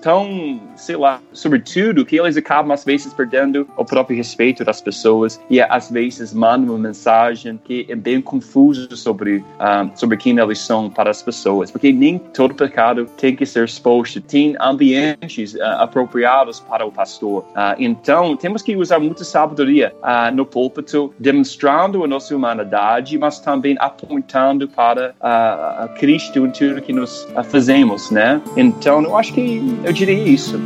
tão, sei lá, sobretudo, que eles acabam às vezes perdendo o próprio respeito das pessoas e às vezes mandam uma mensagem que é bem confusa sobre, ah, sobre quem eles são para as pessoas. Porque nem todo pecado tem que ser exposto. Tem ambientes uh, apropriados para o pastor. Uh, então, temos que usar muita sabedoria uh, no púlpito, demonstrando a nossa humanidade, mas também apontando para Cristo em tudo que nós fazemos, né? Então, eu acho que eu diria isso.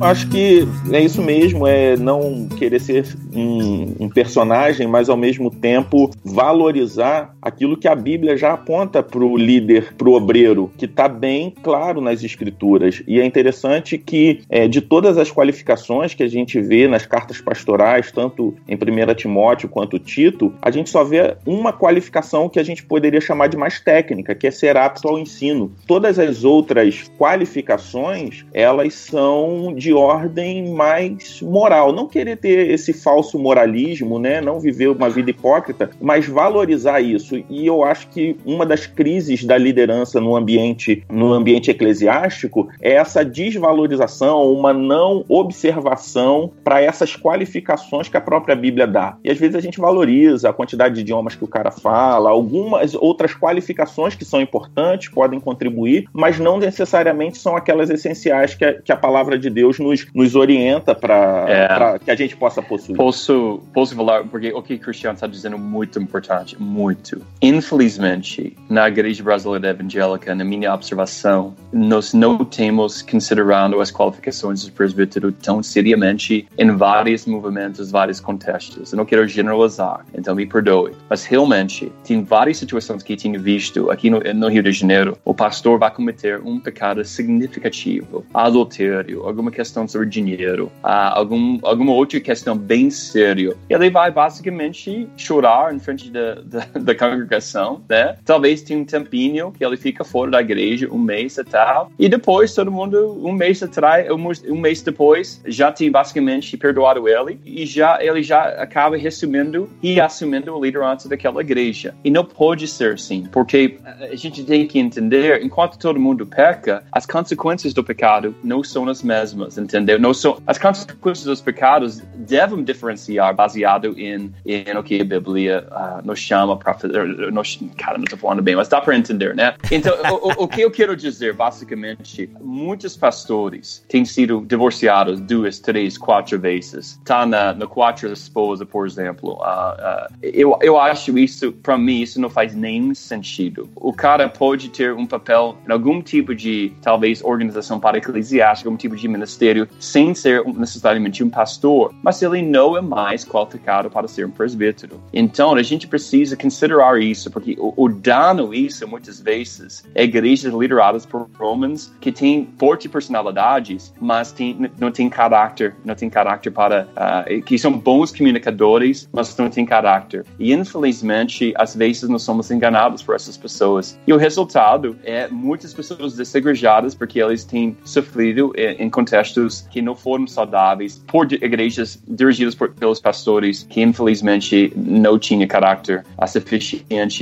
Acho que é isso mesmo, é não querer ser um, um personagem, mas ao mesmo tempo valorizar aquilo que a Bíblia já aponta para o líder, para o obreiro, que está bem claro nas escrituras. E é interessante que é, de todas as qualificações que a gente vê nas cartas pastorais, tanto em 1 Timóteo quanto Tito, a gente só vê uma qualificação que a gente poderia chamar de mais técnica, que é ser apto ao ensino. Todas as outras qualificações, elas são de ordem mais moral. Não querer ter esse falso moralismo, né? Não viver uma vida hipócrita, mas valorizar isso. E eu acho que uma das crises da liderança no ambiente, no ambiente eclesiástico é essa desvalorização, uma não observação para essas qualificações que a própria Bíblia dá. E às vezes a gente valoriza a quantidade de idiomas que o cara fala, algumas outras qualificações que são importantes, podem contribuir, mas não necessariamente são aquelas essenciais que a, que a palavra de Deus nos, nos orienta para é. que a gente possa possuir. Posso, posso falar, porque o que o Cristiano está dizendo é muito importante, muito. Infelizmente, na igreja brasileira evangélica, na minha observação, nós não temos considerando as qualificações do presbítero tão seriamente em vários movimentos, vários contextos. Eu não quero generalizar, então me perdoe. Mas realmente, tem várias situações que tenho visto aqui no, no Rio de Janeiro, o pastor vai cometer um pecado significativo, adultério, alguma questão sobre dinheiro, uh, algum, alguma outra questão bem séria. E ele vai basicamente chorar em frente da, da, da congregação, né? Talvez tenha um tempinho que ele fica fora da igreja, um mês e tal, e depois todo mundo, um mês atrás, um, mês depois, já tem basicamente perdoado ele e já ele já acaba resumindo e assumindo a liderança daquela igreja. E não pode ser assim, porque a gente tem que entender, enquanto todo mundo peca, as consequências do pecado não são as mesmas, entendeu? Não são, as consequências dos pecados devem diferenciar baseado em, em o que a Bíblia uh, nos chama para fazer. Nos, cara, não estou falando bem, mas dá para entender, né? Então, o, o, que eu quero dizer, basicamente, muitos pastores têm sido divorciados duas, três, quatro vezes. Tá na, na quatro esposa, por exemplo. Uh, uh, eu, eu acho isso, para mim, isso não faz nenhum sentido. O cara pode ter um papel em algum tipo de, talvez, organização para eclesiástica, algum tipo de ministério, sem ser necessariamente um pastor, mas ele não é mais qualificado para ser um presbítero. Então, a gente precisa considerar isso, porque o, o dano isso, muitas vezes, é igrejas lideradas por homens que têm forte personalidades, mas tem, não têm caráter, não têm caráter para, uh, que são bons comunicadores, mas não têm caráter. E, infelizmente, às vezes nós somos enganados por essas pessoas. E o resultado é muitas pessoas desegrejadas porque eles têm sofrido em contextos que não foram saudáveis por igrejas dirigidas por, pelos pastores que infelizmente não tinha caráter suficiente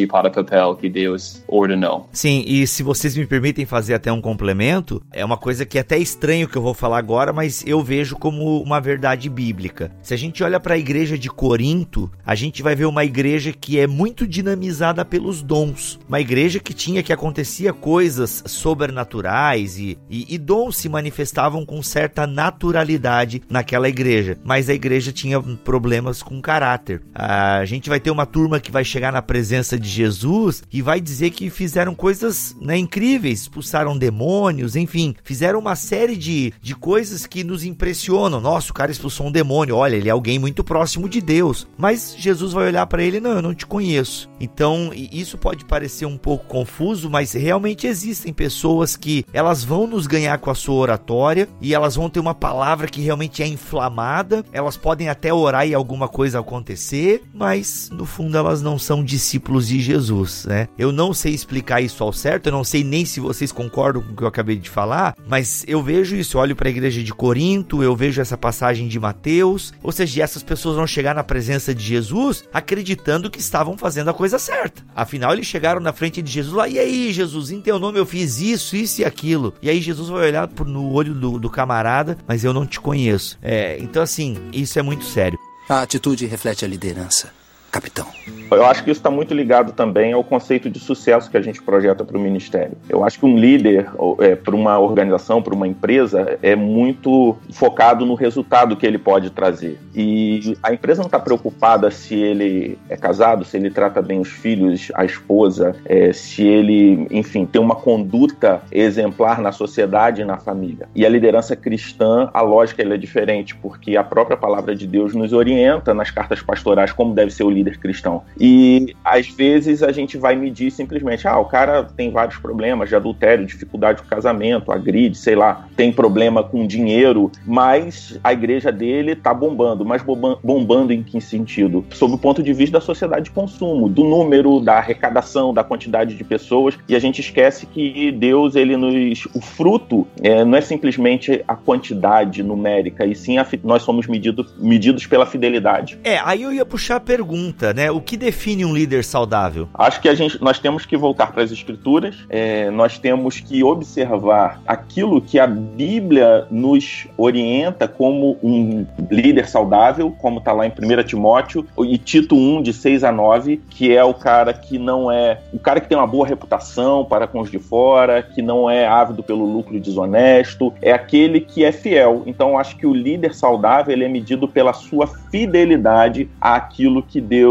para o papel que Deus ordenou. Sim, e se vocês me permitem fazer até um complemento, é uma coisa que é até estranho que eu vou falar agora, mas eu vejo como uma verdade bíblica. Se a gente olha para a igreja de Corinto, a gente vai ver uma igreja que é muito dinamizada pelos dons, uma igreja que tinha que acontecia coisas sobrenaturais e, e, e dons se manifestavam com certa naturalidade naquela igreja, mas a igreja tinha problemas com caráter. A gente vai ter uma turma que vai chegar na presença de Jesus e vai dizer que fizeram coisas né, incríveis, expulsaram demônios, enfim, fizeram uma série de, de coisas que nos impressionam. Nossa, o cara expulsou um demônio, olha, ele é alguém muito próximo de Deus. Mas Jesus vai olhar para ele, não, eu não te conheço. Então, isso pode parecer um pouco confuso, mas realmente existem pessoas que elas vão nos ganhar com a sua oratória e elas vão ter uma palavra que realmente é inflamada, elas podem até orar e alguma coisa acontecer, mas no fundo elas não são discípulos de Jesus, né? Eu não sei explicar isso ao certo, eu não sei nem se vocês concordam com o que eu acabei de falar, mas eu vejo isso, eu olho para a igreja de Corinto, eu vejo essa passagem de Mateus, ou seja, essas pessoas vão chegar na presença de Jesus acreditando que estavam fazendo a coisa certa. Afinal, eles chegaram na frente de Jesus lá, e aí, Jesus, em teu nome eu fiz isso, isso e aquilo. E aí Jesus vai olhar no olho do, do camarada, mas eu não te conheço. É, então, assim, isso é muito sério. A atitude reflete a liderança. Capitão. Eu acho que isso está muito ligado também ao conceito de sucesso que a gente projeta para o ministério. Eu acho que um líder é, para uma organização, para uma empresa, é muito focado no resultado que ele pode trazer. E a empresa não está preocupada se ele é casado, se ele trata bem os filhos, a esposa, é, se ele, enfim, tem uma conduta exemplar na sociedade e na família. E a liderança cristã, a lógica é diferente, porque a própria palavra de Deus nos orienta nas cartas pastorais como deve ser o líder cristão. E às vezes a gente vai medir simplesmente, ah, o cara tem vários problemas de adultério, dificuldade de casamento, agride, sei lá, tem problema com dinheiro, mas a igreja dele tá bombando. Mas bombando em que sentido? Sob o ponto de vista da sociedade de consumo, do número, da arrecadação, da quantidade de pessoas, e a gente esquece que Deus, ele nos. O fruto é, não é simplesmente a quantidade numérica, e sim a, nós somos medido, medidos pela fidelidade. É, aí eu ia puxar a pergunta, né? O que define um líder saudável? Acho que a gente, nós temos que voltar para as escrituras, é, nós temos que observar aquilo que a Bíblia nos orienta como um líder saudável, como está lá em 1 Timóteo e Tito 1, de 6 a 9, que é o cara que não é. o cara que tem uma boa reputação para com os de fora, que não é ávido pelo lucro desonesto, é aquele que é fiel. Então, acho que o líder saudável ele é medido pela sua fidelidade àquilo que Deus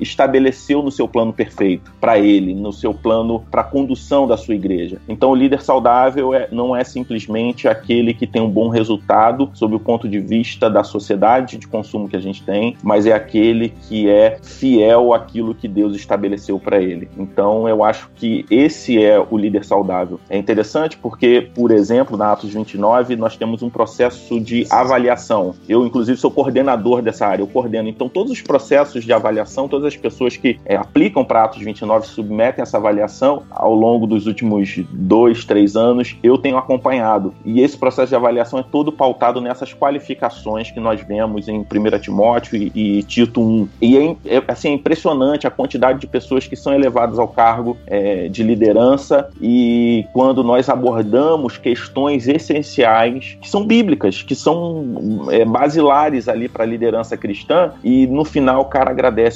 está estabeleceu no seu plano perfeito para ele, no seu plano para a condução da sua igreja. Então, o líder saudável é, não é simplesmente aquele que tem um bom resultado sob o ponto de vista da sociedade de consumo que a gente tem, mas é aquele que é fiel àquilo que Deus estabeleceu para ele. Então, eu acho que esse é o líder saudável. É interessante porque, por exemplo, na Atos 29, nós temos um processo de avaliação. Eu, inclusive, sou coordenador dessa área, eu coordeno. Então, todos os processos de avaliação, todas as pessoas que é, aplicam para Atos 29 submetem essa avaliação ao longo dos últimos dois, três anos, eu tenho acompanhado. E esse processo de avaliação é todo pautado nessas qualificações que nós vemos em 1 Timóteo e, e Tito 1. E é, é, assim, é impressionante a quantidade de pessoas que são elevadas ao cargo é, de liderança e quando nós abordamos questões essenciais que são bíblicas, que são é, basilares ali para a liderança cristã, e no final o cara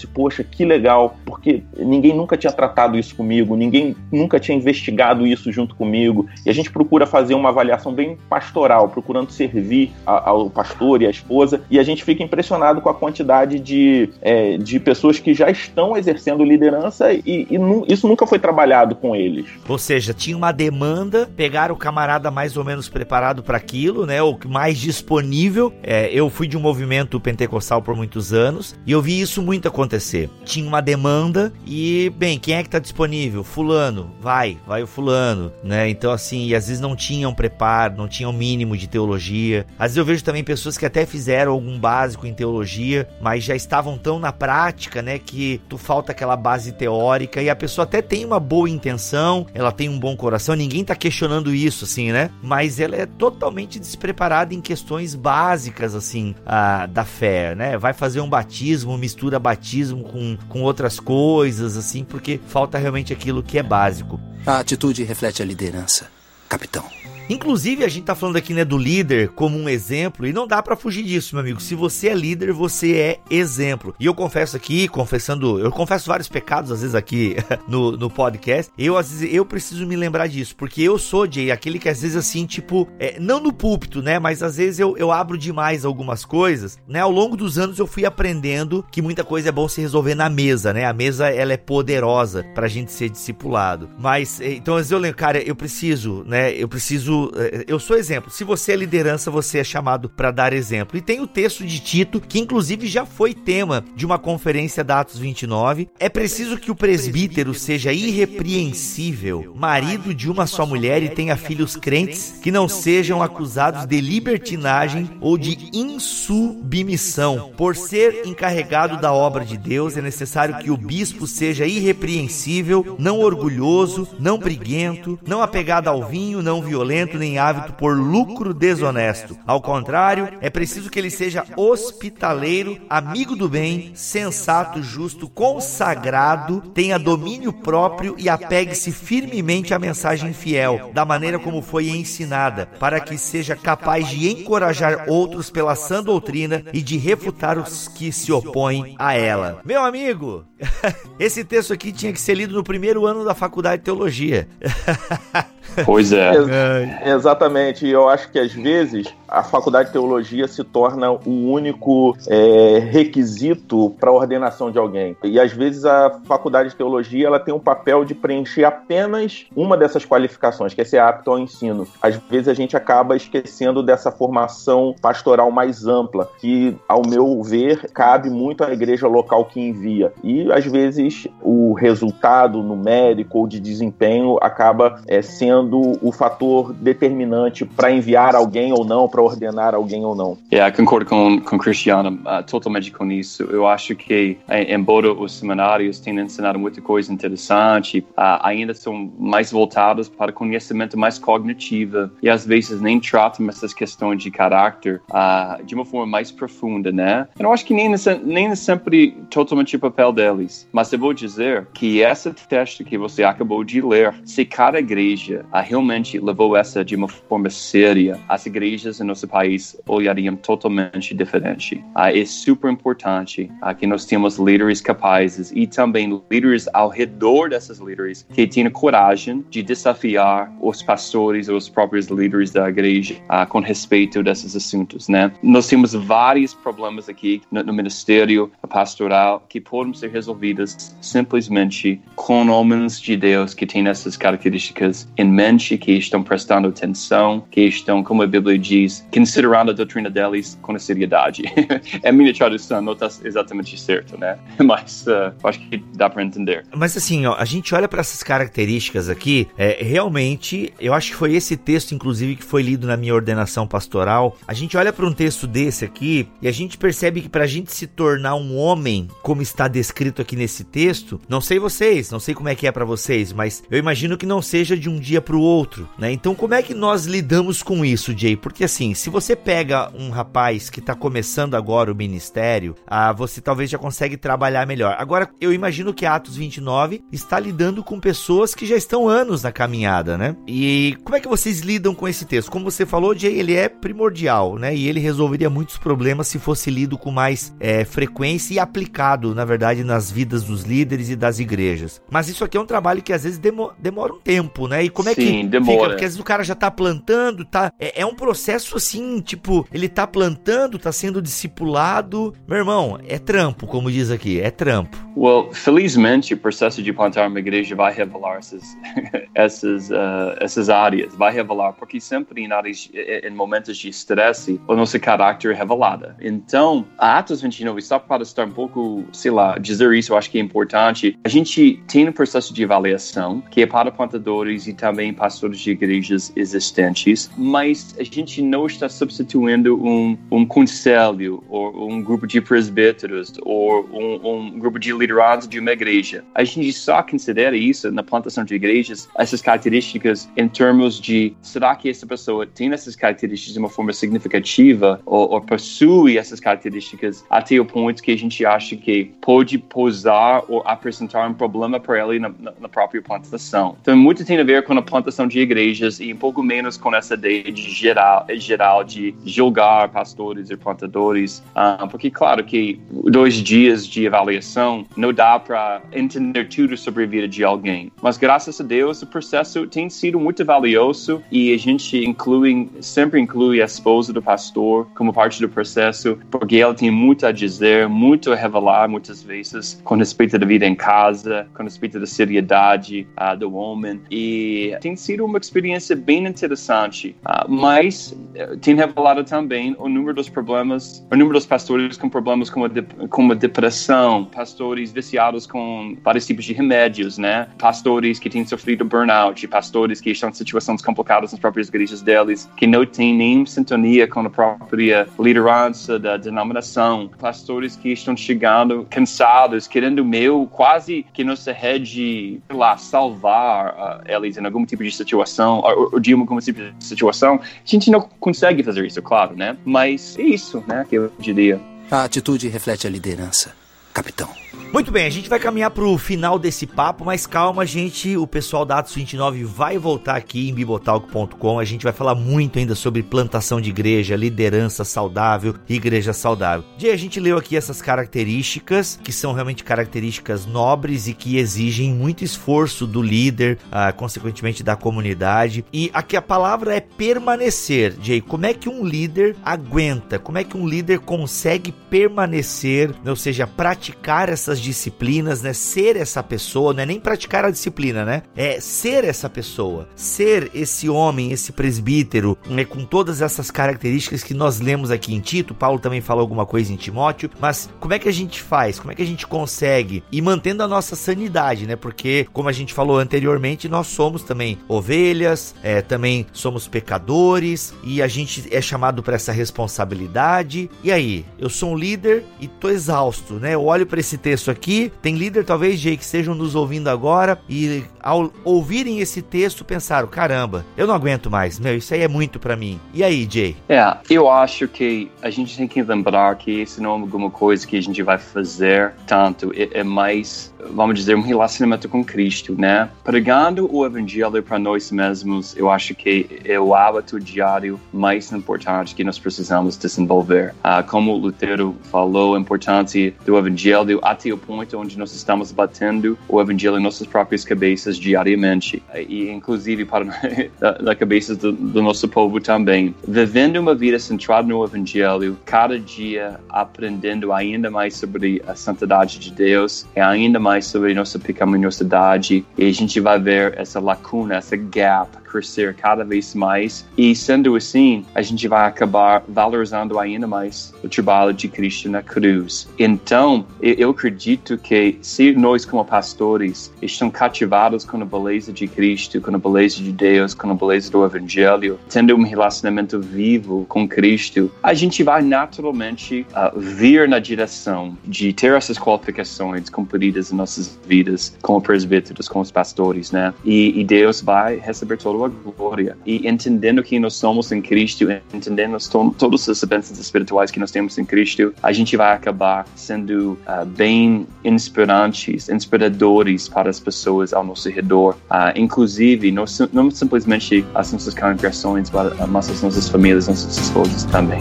poxa, que legal, porque ninguém nunca tinha tratado isso comigo, ninguém nunca tinha investigado isso junto comigo. E a gente procura fazer uma avaliação bem pastoral, procurando servir ao pastor e à esposa. E a gente fica impressionado com a quantidade de, é, de pessoas que já estão exercendo liderança e, e isso nunca foi trabalhado com eles. Ou seja, tinha uma demanda, pegaram o camarada mais ou menos preparado para aquilo, né? O mais disponível. É, eu fui de um movimento pentecostal por muitos anos e eu vi isso muito acontecer tinha uma demanda e, bem, quem é que tá disponível? Fulano, vai, vai o fulano, né? Então, assim, e às vezes não tinham preparo, não tinham mínimo de teologia. Às vezes eu vejo também pessoas que até fizeram algum básico em teologia, mas já estavam tão na prática, né, que tu falta aquela base teórica e a pessoa até tem uma boa intenção, ela tem um bom coração, ninguém tá questionando isso, assim, né? Mas ela é totalmente despreparada em questões básicas, assim, a, da fé, né? Vai fazer um batismo, mistura batismo com com, outras coisas, assim, porque falta realmente aquilo que é básico. A atitude reflete a liderança, capitão. Inclusive, a gente tá falando aqui, né, do líder como um exemplo, e não dá para fugir disso, meu amigo. Se você é líder, você é exemplo. E eu confesso aqui, confessando, eu confesso vários pecados às vezes aqui no, no podcast. Eu às vezes eu preciso me lembrar disso, porque eu sou de aquele que às vezes assim, tipo, é, não no púlpito, né, mas às vezes eu, eu abro demais algumas coisas, né? Ao longo dos anos eu fui aprendendo que muita coisa é bom se resolver na mesa, né? A mesa ela é poderosa pra gente ser discipulado. Mas é, então às vezes eu lembro, cara, eu preciso, né? Eu preciso preciso. Eh, eu sou exemplo. Se você é liderança, você é chamado para dar exemplo. E tem o texto de Tito, que inclusive já foi tema de uma conferência da Atos 29. É preciso que o presbítero seja irrepreensível, marido de uma só mulher e tenha filhos crentes que não sejam acusados de libertinagem ou de insubmissão. Por ser encarregado da obra de Deus, é necessário que o bispo seja irrepreensível, não orgulhoso, não briguento, não apegado ao vinho, não violento nem hábito por lucro desonesto. Ao contrário, é preciso que ele seja hospitaleiro, amigo do bem, sensato, justo, consagrado, tenha domínio próprio e apegue-se firmemente à mensagem fiel, da maneira como foi ensinada, para que seja capaz de encorajar outros pela sã doutrina e de refutar os que se opõem a ela. Meu amigo, esse texto aqui tinha que ser lido no primeiro ano da faculdade de teologia. Pois é. Ex exatamente. Eu acho que às vezes a faculdade de teologia se torna o único é, requisito para a ordenação de alguém. E às vezes a faculdade de teologia ela tem um papel de preencher apenas uma dessas qualificações, que é ser apto ao ensino. Às vezes a gente acaba esquecendo dessa formação pastoral mais ampla, que, ao meu ver, cabe muito à igreja local que envia. E às vezes o resultado numérico ou de desempenho acaba é, sendo o fator determinante para enviar alguém ou não, para ordenar alguém ou não. É, yeah, concordo com, com Cristiano uh, totalmente com isso. Eu acho que, embora os seminários tenham ensinado muita coisa interessante, uh, ainda são mais voltados para conhecimento mais cognitivo e às vezes nem tratam essas questões de caráter uh, de uma forma mais profunda, né? Eu acho que nem, nem sempre totalmente o papel deles, mas eu vou dizer que esse texto que você acabou de ler, se cada igreja realmente levou essa de uma forma séria, as igrejas no nosso país olhariam totalmente diferente. Uh, é super importante uh, que nós temos líderes capazes e também líderes ao redor desses líderes que tenham coragem de desafiar os pastores ou os próprios líderes da igreja uh, com respeito desses assuntos, né? Nós temos vários problemas aqui no ministério pastoral que podem ser resolvidos simplesmente com homens de Deus que têm essas características em mente, que estão prestando atenção, que estão, como a Bíblia diz, considerando a doutrina deles com seriedade. é minha tradução, não está exatamente certo, né? Mas uh, acho que dá para entender. Mas assim, ó, a gente olha para essas características aqui, é, realmente, eu acho que foi esse texto, inclusive, que foi lido na minha ordenação pastoral. A gente olha para um texto desse aqui e a gente percebe que para a gente se tornar um homem, como está descrito aqui nesse texto, não sei vocês, não sei como é que é para vocês, mas eu imagino que não seja de um dia para o outro, né? Então, como é que nós lidamos com isso, Jay? Porque assim, se você pega um rapaz que está começando agora o ministério, ah, você talvez já consegue trabalhar melhor. Agora, eu imagino que Atos 29 está lidando com pessoas que já estão anos na caminhada, né? E como é que vocês lidam com esse texto? Como você falou, Jay, ele é primordial, né? E ele resolveria muitos problemas se fosse lido com mais é, frequência e aplicado, na verdade, nas vidas dos líderes e das igrejas. Mas isso aqui é um trabalho que às vezes demo demora um tempo, né? E como é Sim, que demora. fica? Porque às vezes o cara já está plantando, tá? É, é um processo assim, tipo, ele tá plantando, tá sendo discipulado. Meu irmão, é trampo, como diz aqui, é trampo. Well, felizmente o processo de plantar uma igreja vai revelar essas, essas, uh, essas áreas, vai revelar, porque sempre em, áreas, em momentos de estresse, o nosso caráter é revelado. Então, a Atos 29, só para estar um pouco, sei lá, dizer isso, eu acho que é importante. A gente tem um processo de avaliação, que é para plantadores e também pastores de igrejas existentes, mas a gente não está substituindo um, um conselho, ou um grupo de presbíteros, ou um, um grupo de liderado de uma igreja. A gente só considera isso na plantação de igrejas, essas características em termos de será que essa pessoa tem essas características de uma forma significativa ou, ou possui essas características até o ponto que a gente acha que pode posar ou apresentar um problema para ele na, na, na própria plantação. Então, muito tem a ver com a plantação de igrejas e um pouco menos com essa ideia de geral, geral de julgar pastores e plantadores, uh, porque claro que dois dias de avaliação não dá para entender tudo sobre a vida de alguém. Mas graças a Deus o processo tem sido muito valioso e a gente inclui, sempre inclui a esposa do pastor como parte do processo, porque ela tem muito a dizer, muito a revelar muitas vezes com respeito da vida em casa, com respeito da seriedade uh, do homem e tem sido uma experiência bem interessante, uh, mas uh, tem revelado também o número dos problemas, o número dos pastores com problemas como de, como depressão, pastores viciados com vários tipos de remédios, né? Pastores que têm sofrido burnout, pastores que estão em situações complicadas nas próprias igrejas deles, que não têm nem sintonia com a própria liderança da denominação, pastores que estão chegando cansados, querendo meu quase que nossa rede, sei lá, salvar uh, eles em algum tipo tipo de situação, ou, ou de uma tipo de situação, a gente não consegue fazer isso, claro, né? Mas é isso, né, que eu diria. A atitude reflete a liderança, capitão. Muito bem, a gente vai caminhar pro final desse papo, mas calma, gente. O pessoal da Atos 29 vai voltar aqui em bibotalk.com. A gente vai falar muito ainda sobre plantação de igreja, liderança saudável, igreja saudável. E a gente leu aqui essas características, que são realmente características nobres e que exigem muito esforço do líder, ah, consequentemente da comunidade. E aqui a palavra é permanecer. Jay, como é que um líder aguenta? Como é que um líder consegue permanecer, ou seja, praticar essas disciplinas, né? Ser essa pessoa, não é nem praticar a disciplina, né? É ser essa pessoa, ser esse homem, esse presbítero, né? Com todas essas características que nós lemos aqui em Tito. Paulo também falou alguma coisa em Timóteo, mas como é que a gente faz? Como é que a gente consegue? E mantendo a nossa sanidade, né? Porque, como a gente falou anteriormente, nós somos também ovelhas, é, também somos pecadores e a gente é chamado para essa responsabilidade. E aí, eu sou um líder e tô exausto, né? Eu olho para esse texto aqui. Tem líder, talvez, Jay, que estejam nos ouvindo agora. E ao ouvirem esse texto pensaram: caramba, eu não aguento mais, meu, isso aí é muito para mim. E aí, Jay? É, eu acho que a gente tem que lembrar que isso não é alguma coisa que a gente vai fazer tanto, é, é mais, vamos dizer, um relacionamento com Cristo, né? Pregando o Evangelho para nós mesmos, eu acho que é o hábito diário mais importante que nós precisamos desenvolver. Uh, como Lutero falou, a importância do Evangelho até o ponto onde nós estamos batendo o Evangelho em nossas próprias cabeças diariamente, e inclusive para da, cabeça do, do, nosso povo também. Vivendo uma vida centrada no Evangelho, cada dia aprendendo ainda mais sobre a santidade de Deus e ainda mais sobre nossa pecaminosidade, e a gente vai ver essa lacuna, essa gap crescer cada vez mais. E sendo assim, a gente vai acabar valorizando ainda mais o trabalho de Cristo na cruz. Então, eu acredito que se nós, como pastores, estamos cativados com a beleza de Cristo, com a beleza de Deus, com a beleza do Evangelho, tendo um relacionamento vivo com Cristo, a gente vai naturalmente uh, vir na direção de ter essas qualificações cumpridas em nossas vidas como presbíteros, como os pastores, né? E, e Deus vai receber todo o glória. E entendendo quem nós somos em Cristo, entendendo todas as bênçãos espirituais que nós temos em Cristo, a gente vai acabar sendo uh, bem inspirantes, inspiradores para as pessoas ao nosso redor. Uh, inclusive, não, não simplesmente as nossas congregações, mas as nossas famílias, nossas esposas também.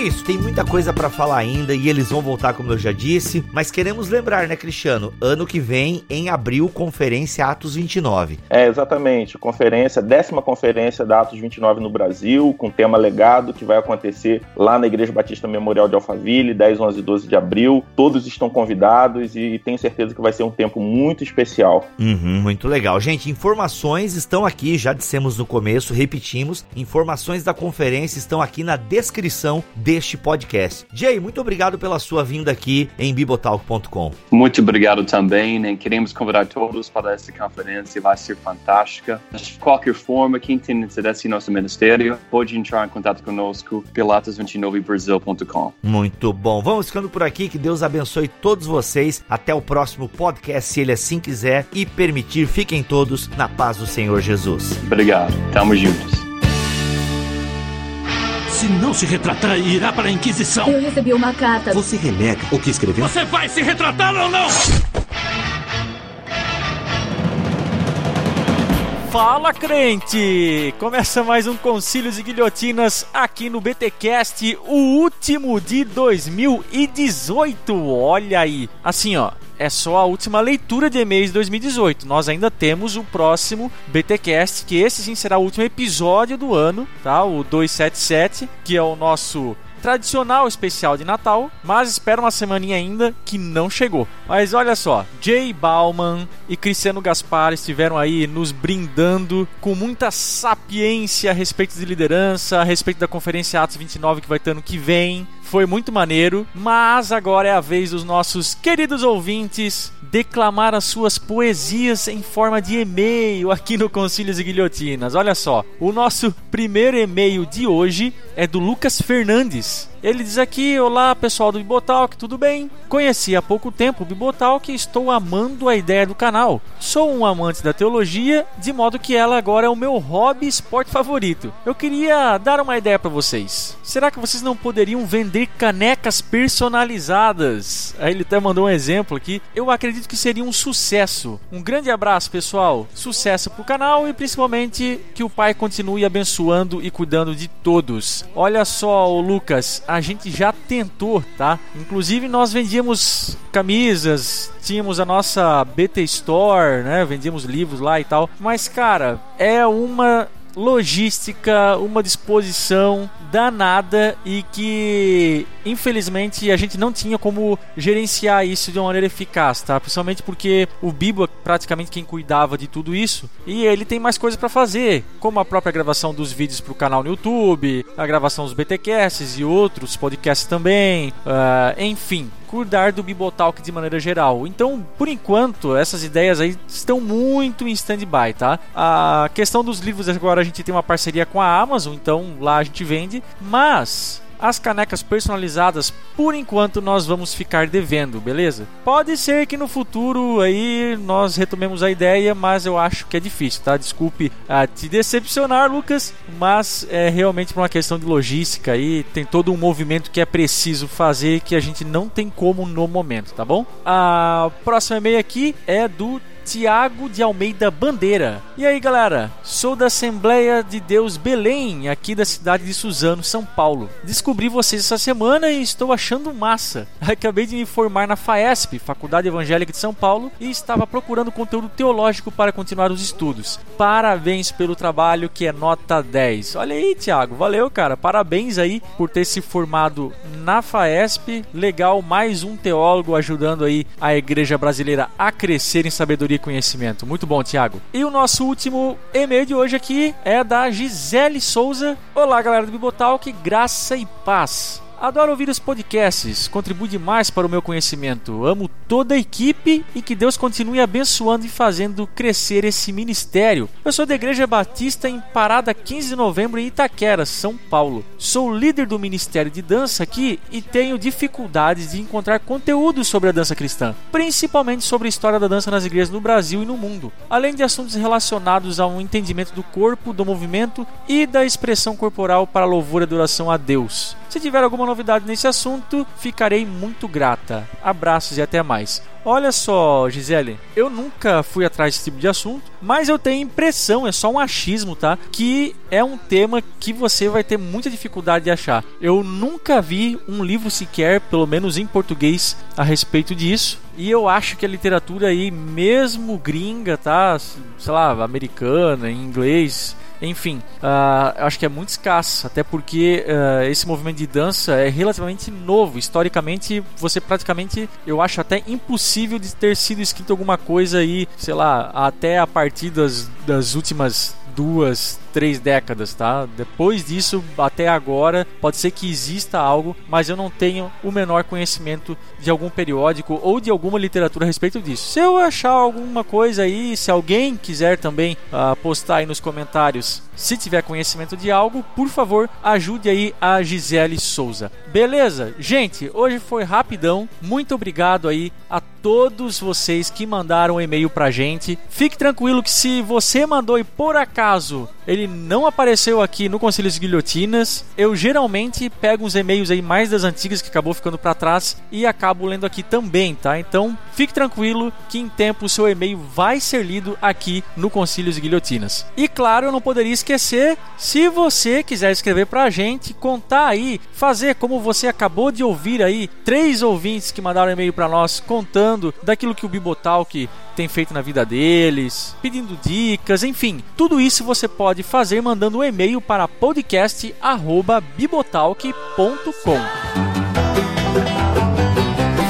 Isso. Tem muita coisa para falar ainda e eles vão voltar, como eu já disse. Mas queremos lembrar, né, Cristiano? Ano que vem, em abril, conferência Atos 29. É, exatamente. Conferência, décima conferência da Atos 29 no Brasil, com tema legado, que vai acontecer lá na Igreja Batista Memorial de Alphaville, 10, 11 e 12 de abril. Todos estão convidados e tenho certeza que vai ser um tempo muito especial. Uhum, muito legal. Gente, informações estão aqui, já dissemos no começo, repetimos. Informações da conferência estão aqui na descrição descrição deste podcast. Jay, muito obrigado pela sua vinda aqui em bibotalk.com. Muito obrigado também, né? Queremos convidar todos para essa conferência, vai ser fantástica. De qualquer forma, quem tem interesse em nosso ministério, pode entrar em contato conosco pilatos29brasil.com. Muito bom. Vamos ficando por aqui, que Deus abençoe todos vocês. Até o próximo podcast, se ele assim quiser e permitir. Fiquem todos na paz do Senhor Jesus. Obrigado. Tamo juntos. Se não se retratar, irá para a Inquisição. Eu recebi uma carta. Você renega o que escreveu? Você vai se retratar ou não? Fala crente! Começa mais um Concílios e Guilhotinas aqui no BTcast, o último de 2018. Olha aí, assim ó, é só a última leitura de e-mails de 2018. Nós ainda temos o próximo BTcast, que esse sim será o último episódio do ano, tá? O 277, que é o nosso tradicional especial de Natal, mas espera uma semaninha ainda que não chegou. Mas olha só, Jay Bauman e Cristiano Gaspar estiveram aí nos brindando com muita sapiência a respeito de liderança, a respeito da conferência Atos 29 que vai ter ano que vem. Foi muito maneiro, mas agora é a vez dos nossos queridos ouvintes declamar as suas poesias em forma de e-mail aqui no Concílios e Guilhotinas. Olha só, o nosso primeiro e-mail de hoje é do Lucas Fernandes. Ele diz aqui: Olá pessoal do Bibotalk, tudo bem? Conheci há pouco tempo o Bibotalk e estou amando a ideia do canal. Sou um amante da teologia, de modo que ela agora é o meu hobby esporte favorito. Eu queria dar uma ideia para vocês. Será que vocês não poderiam vender canecas personalizadas? Aí ele até mandou um exemplo aqui. Eu acredito que seria um sucesso. Um grande abraço, pessoal. Sucesso pro canal e principalmente que o pai continue abençoando e cuidando de todos. Olha só, o Lucas, a gente já tentou, tá? Inclusive nós vendíamos camisas, tínhamos a nossa BT Store, né? Vendíamos livros lá e tal. Mas cara, é uma logística, uma disposição danada e que infelizmente a gente não tinha como gerenciar isso de uma maneira eficaz, tá? Principalmente porque o Bibo é praticamente quem cuidava de tudo isso e ele tem mais coisas para fazer, como a própria gravação dos vídeos para o canal no YouTube, a gravação dos BTcasts e outros podcasts também, uh, enfim cuidar do Bibotalk de maneira geral. Então, por enquanto, essas ideias aí estão muito em stand-by, tá? A questão dos livros agora a gente tem uma parceria com a Amazon, então lá a gente vende, mas as canecas personalizadas, por enquanto, nós vamos ficar devendo, beleza? Pode ser que no futuro aí nós retomemos a ideia, mas eu acho que é difícil, tá? Desculpe uh, te decepcionar, Lucas, mas é realmente uma questão de logística aí, tem todo um movimento que é preciso fazer que a gente não tem como no momento, tá bom? A próxima e-mail aqui é do Tiago de Almeida Bandeira. E aí, galera? Sou da Assembleia de Deus Belém, aqui da cidade de Suzano, São Paulo. Descobri vocês essa semana e estou achando massa. Acabei de me formar na FAESP, Faculdade Evangélica de São Paulo, e estava procurando conteúdo teológico para continuar os estudos. Parabéns pelo trabalho que é nota 10. Olha aí, Tiago, valeu, cara. Parabéns aí por ter se formado na FAESP. Legal, mais um teólogo ajudando aí a igreja brasileira a crescer em sabedoria conhecimento. Muito bom, Tiago. E o nosso último e-mail de hoje aqui é da Gisele Souza. Olá, galera do Bibotalk, graça e paz. Adoro ouvir os podcasts, contribui demais para o meu conhecimento. Amo toda a equipe e que Deus continue abençoando e fazendo crescer esse ministério. Eu sou da Igreja Batista em Parada 15 de Novembro em Itaquera, São Paulo. Sou líder do Ministério de Dança aqui e tenho dificuldades de encontrar conteúdo sobre a dança cristã, principalmente sobre a história da dança nas igrejas no Brasil e no mundo, além de assuntos relacionados a um entendimento do corpo, do movimento e da expressão corporal para louvor e adoração a Deus. Se tiver alguma novidade nesse assunto, ficarei muito grata. Abraços e até mais. Olha só, Gisele, eu nunca fui atrás desse tipo de assunto, mas eu tenho impressão, é só um achismo, tá? Que é um tema que você vai ter muita dificuldade de achar. Eu nunca vi um livro sequer, pelo menos em português, a respeito disso. E eu acho que a literatura aí, mesmo gringa, tá? Sei lá, americana, em inglês, enfim, uh, acho que é muito escasso, até porque uh, esse movimento de dança é relativamente novo. Historicamente, você praticamente, eu acho até impossível de ter sido escrito alguma coisa aí, sei lá, até a partir das, das últimas duas, três décadas, tá? Depois disso, até agora, pode ser que exista algo, mas eu não tenho o menor conhecimento de algum periódico ou de alguma literatura a respeito disso. Se eu achar alguma coisa aí, se alguém quiser também uh, postar aí nos comentários, se tiver conhecimento de algo, por favor, ajude aí a Gisele Souza. Beleza? Gente, hoje foi rapidão. Muito obrigado aí a todos vocês que mandaram e-mail pra gente. Fique tranquilo que se você mandou e por acaso ele não apareceu aqui no Conselhos Guilhotinas, eu geralmente pego uns e-mails aí mais das antigas que acabou ficando para trás e acabo lendo aqui também, tá? Então, fique tranquilo que em tempo o seu e-mail vai ser lido aqui no Concílios e Guilhotinas. E claro, eu não poderia esquecer, se você quiser escrever pra gente, contar aí, fazer como você acabou de ouvir aí, três ouvintes que mandaram e-mail para nós contando daquilo que o Bibotalk tem feito na vida deles, pedindo dicas, enfim, tudo isso você pode fazer mandando um e-mail para podcast@bibotalk.com.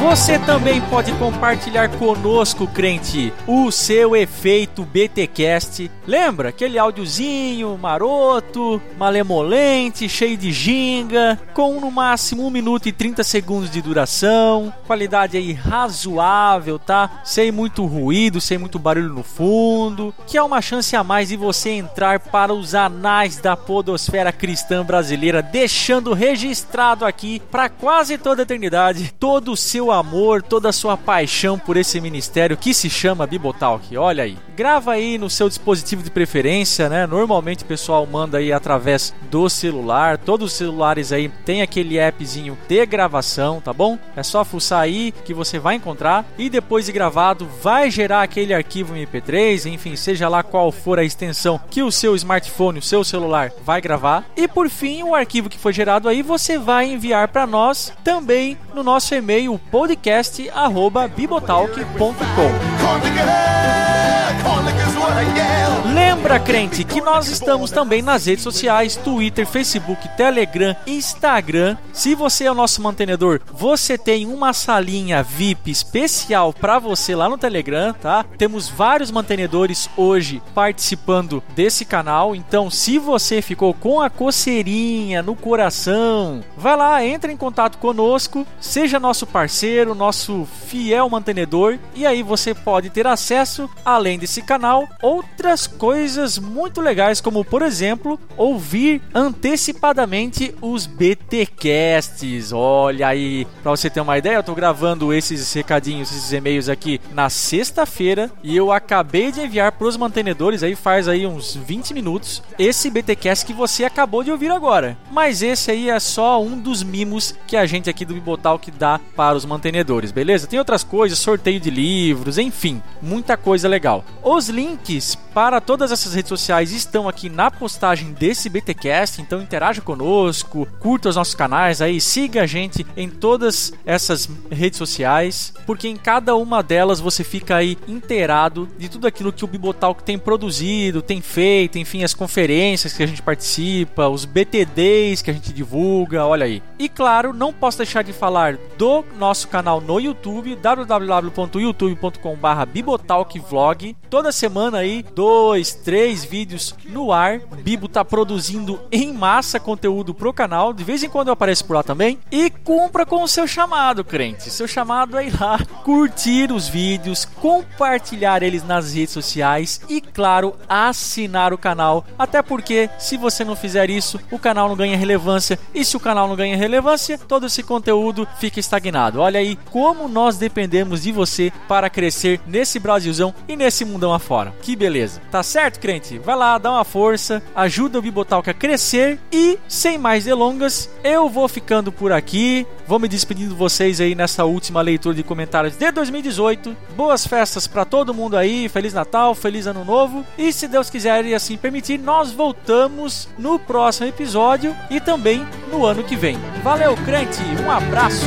Você também pode compartilhar conosco, crente, o seu efeito BTcast Lembra aquele áudiozinho maroto, malemolente, cheio de ginga, com no máximo 1 minuto e 30 segundos de duração, qualidade aí razoável, tá? Sem muito ruído, sem muito barulho no fundo, que é uma chance a mais de você entrar para os anais da podosfera cristã brasileira, deixando registrado aqui para quase toda a eternidade todo o seu amor, toda a sua paixão por esse ministério que se chama Bibotalk. Olha aí. Grava aí no seu dispositivo de preferência, né? Normalmente o pessoal manda aí através do celular. Todos os celulares aí tem aquele appzinho de gravação, tá bom? É só fuçar aí que você vai encontrar e depois de gravado vai gerar aquele arquivo MP3, enfim, seja lá qual for a extensão que o seu smartphone, o seu celular vai gravar. E por fim, o arquivo que foi gerado aí você vai enviar para nós também no nosso e-mail podcast@bibotalk.com. Lembra, crente, que nós estamos também nas redes sociais, Twitter, Facebook, Telegram, Instagram. Se você é o nosso mantenedor, você tem uma salinha VIP especial para você lá no Telegram, tá? Temos vários mantenedores hoje participando desse canal. Então, se você ficou com a coceirinha no coração, vai lá, entre em contato conosco, seja nosso parceiro, nosso fiel mantenedor, e aí você pode ter acesso, além desse canal, outras coisas muito legais, como por exemplo, ouvir antecipadamente os BTcasts. Olha aí, para você ter uma ideia, eu tô gravando esses recadinhos, esses e-mails aqui na sexta-feira e eu acabei de enviar pros mantenedores aí faz aí uns 20 minutos esse BTcast que você acabou de ouvir agora. Mas esse aí é só um dos mimos que a gente aqui do Bibotalk dá para os mantenedores, beleza? Tem outras coisas, sorteio de livros, enfim, muita coisa legal. Os links para todas essas redes sociais estão aqui na postagem desse BTcast, então interaja conosco, curta os nossos canais aí, siga a gente em todas essas redes sociais, porque em cada uma delas você fica aí inteirado de tudo aquilo que o Bibotalk tem produzido, tem feito, enfim, as conferências que a gente participa, os BTDs que a gente divulga, olha aí. E claro, não posso deixar de falar do nosso canal no YouTube, www.youtube.com/bibotalkvlog. Toda semana aí dois, três vídeos no ar. Bibo tá produzindo em massa conteúdo pro canal. De vez em quando eu apareço por lá também. E cumpra com o seu chamado, crente. Seu chamado é ir lá, curtir os vídeos, compartilhar eles nas redes sociais e, claro, assinar o canal. Até porque, se você não fizer isso, o canal não ganha relevância. E se o canal não ganha relevância, todo esse conteúdo fica estagnado. Olha aí como nós dependemos de você para crescer nesse Brasilzão e nesse mundão afora. Que beleza! Tá certo, crente? Vai lá, dá uma força, ajuda o Bibotalk a crescer e, sem mais delongas, eu vou ficando por aqui. Vou me despedindo de vocês aí nessa última leitura de comentários de 2018. Boas festas para todo mundo aí, Feliz Natal, Feliz Ano Novo. E se Deus quiser e assim permitir, nós voltamos no próximo episódio e também no ano que vem. Valeu, crente, um abraço.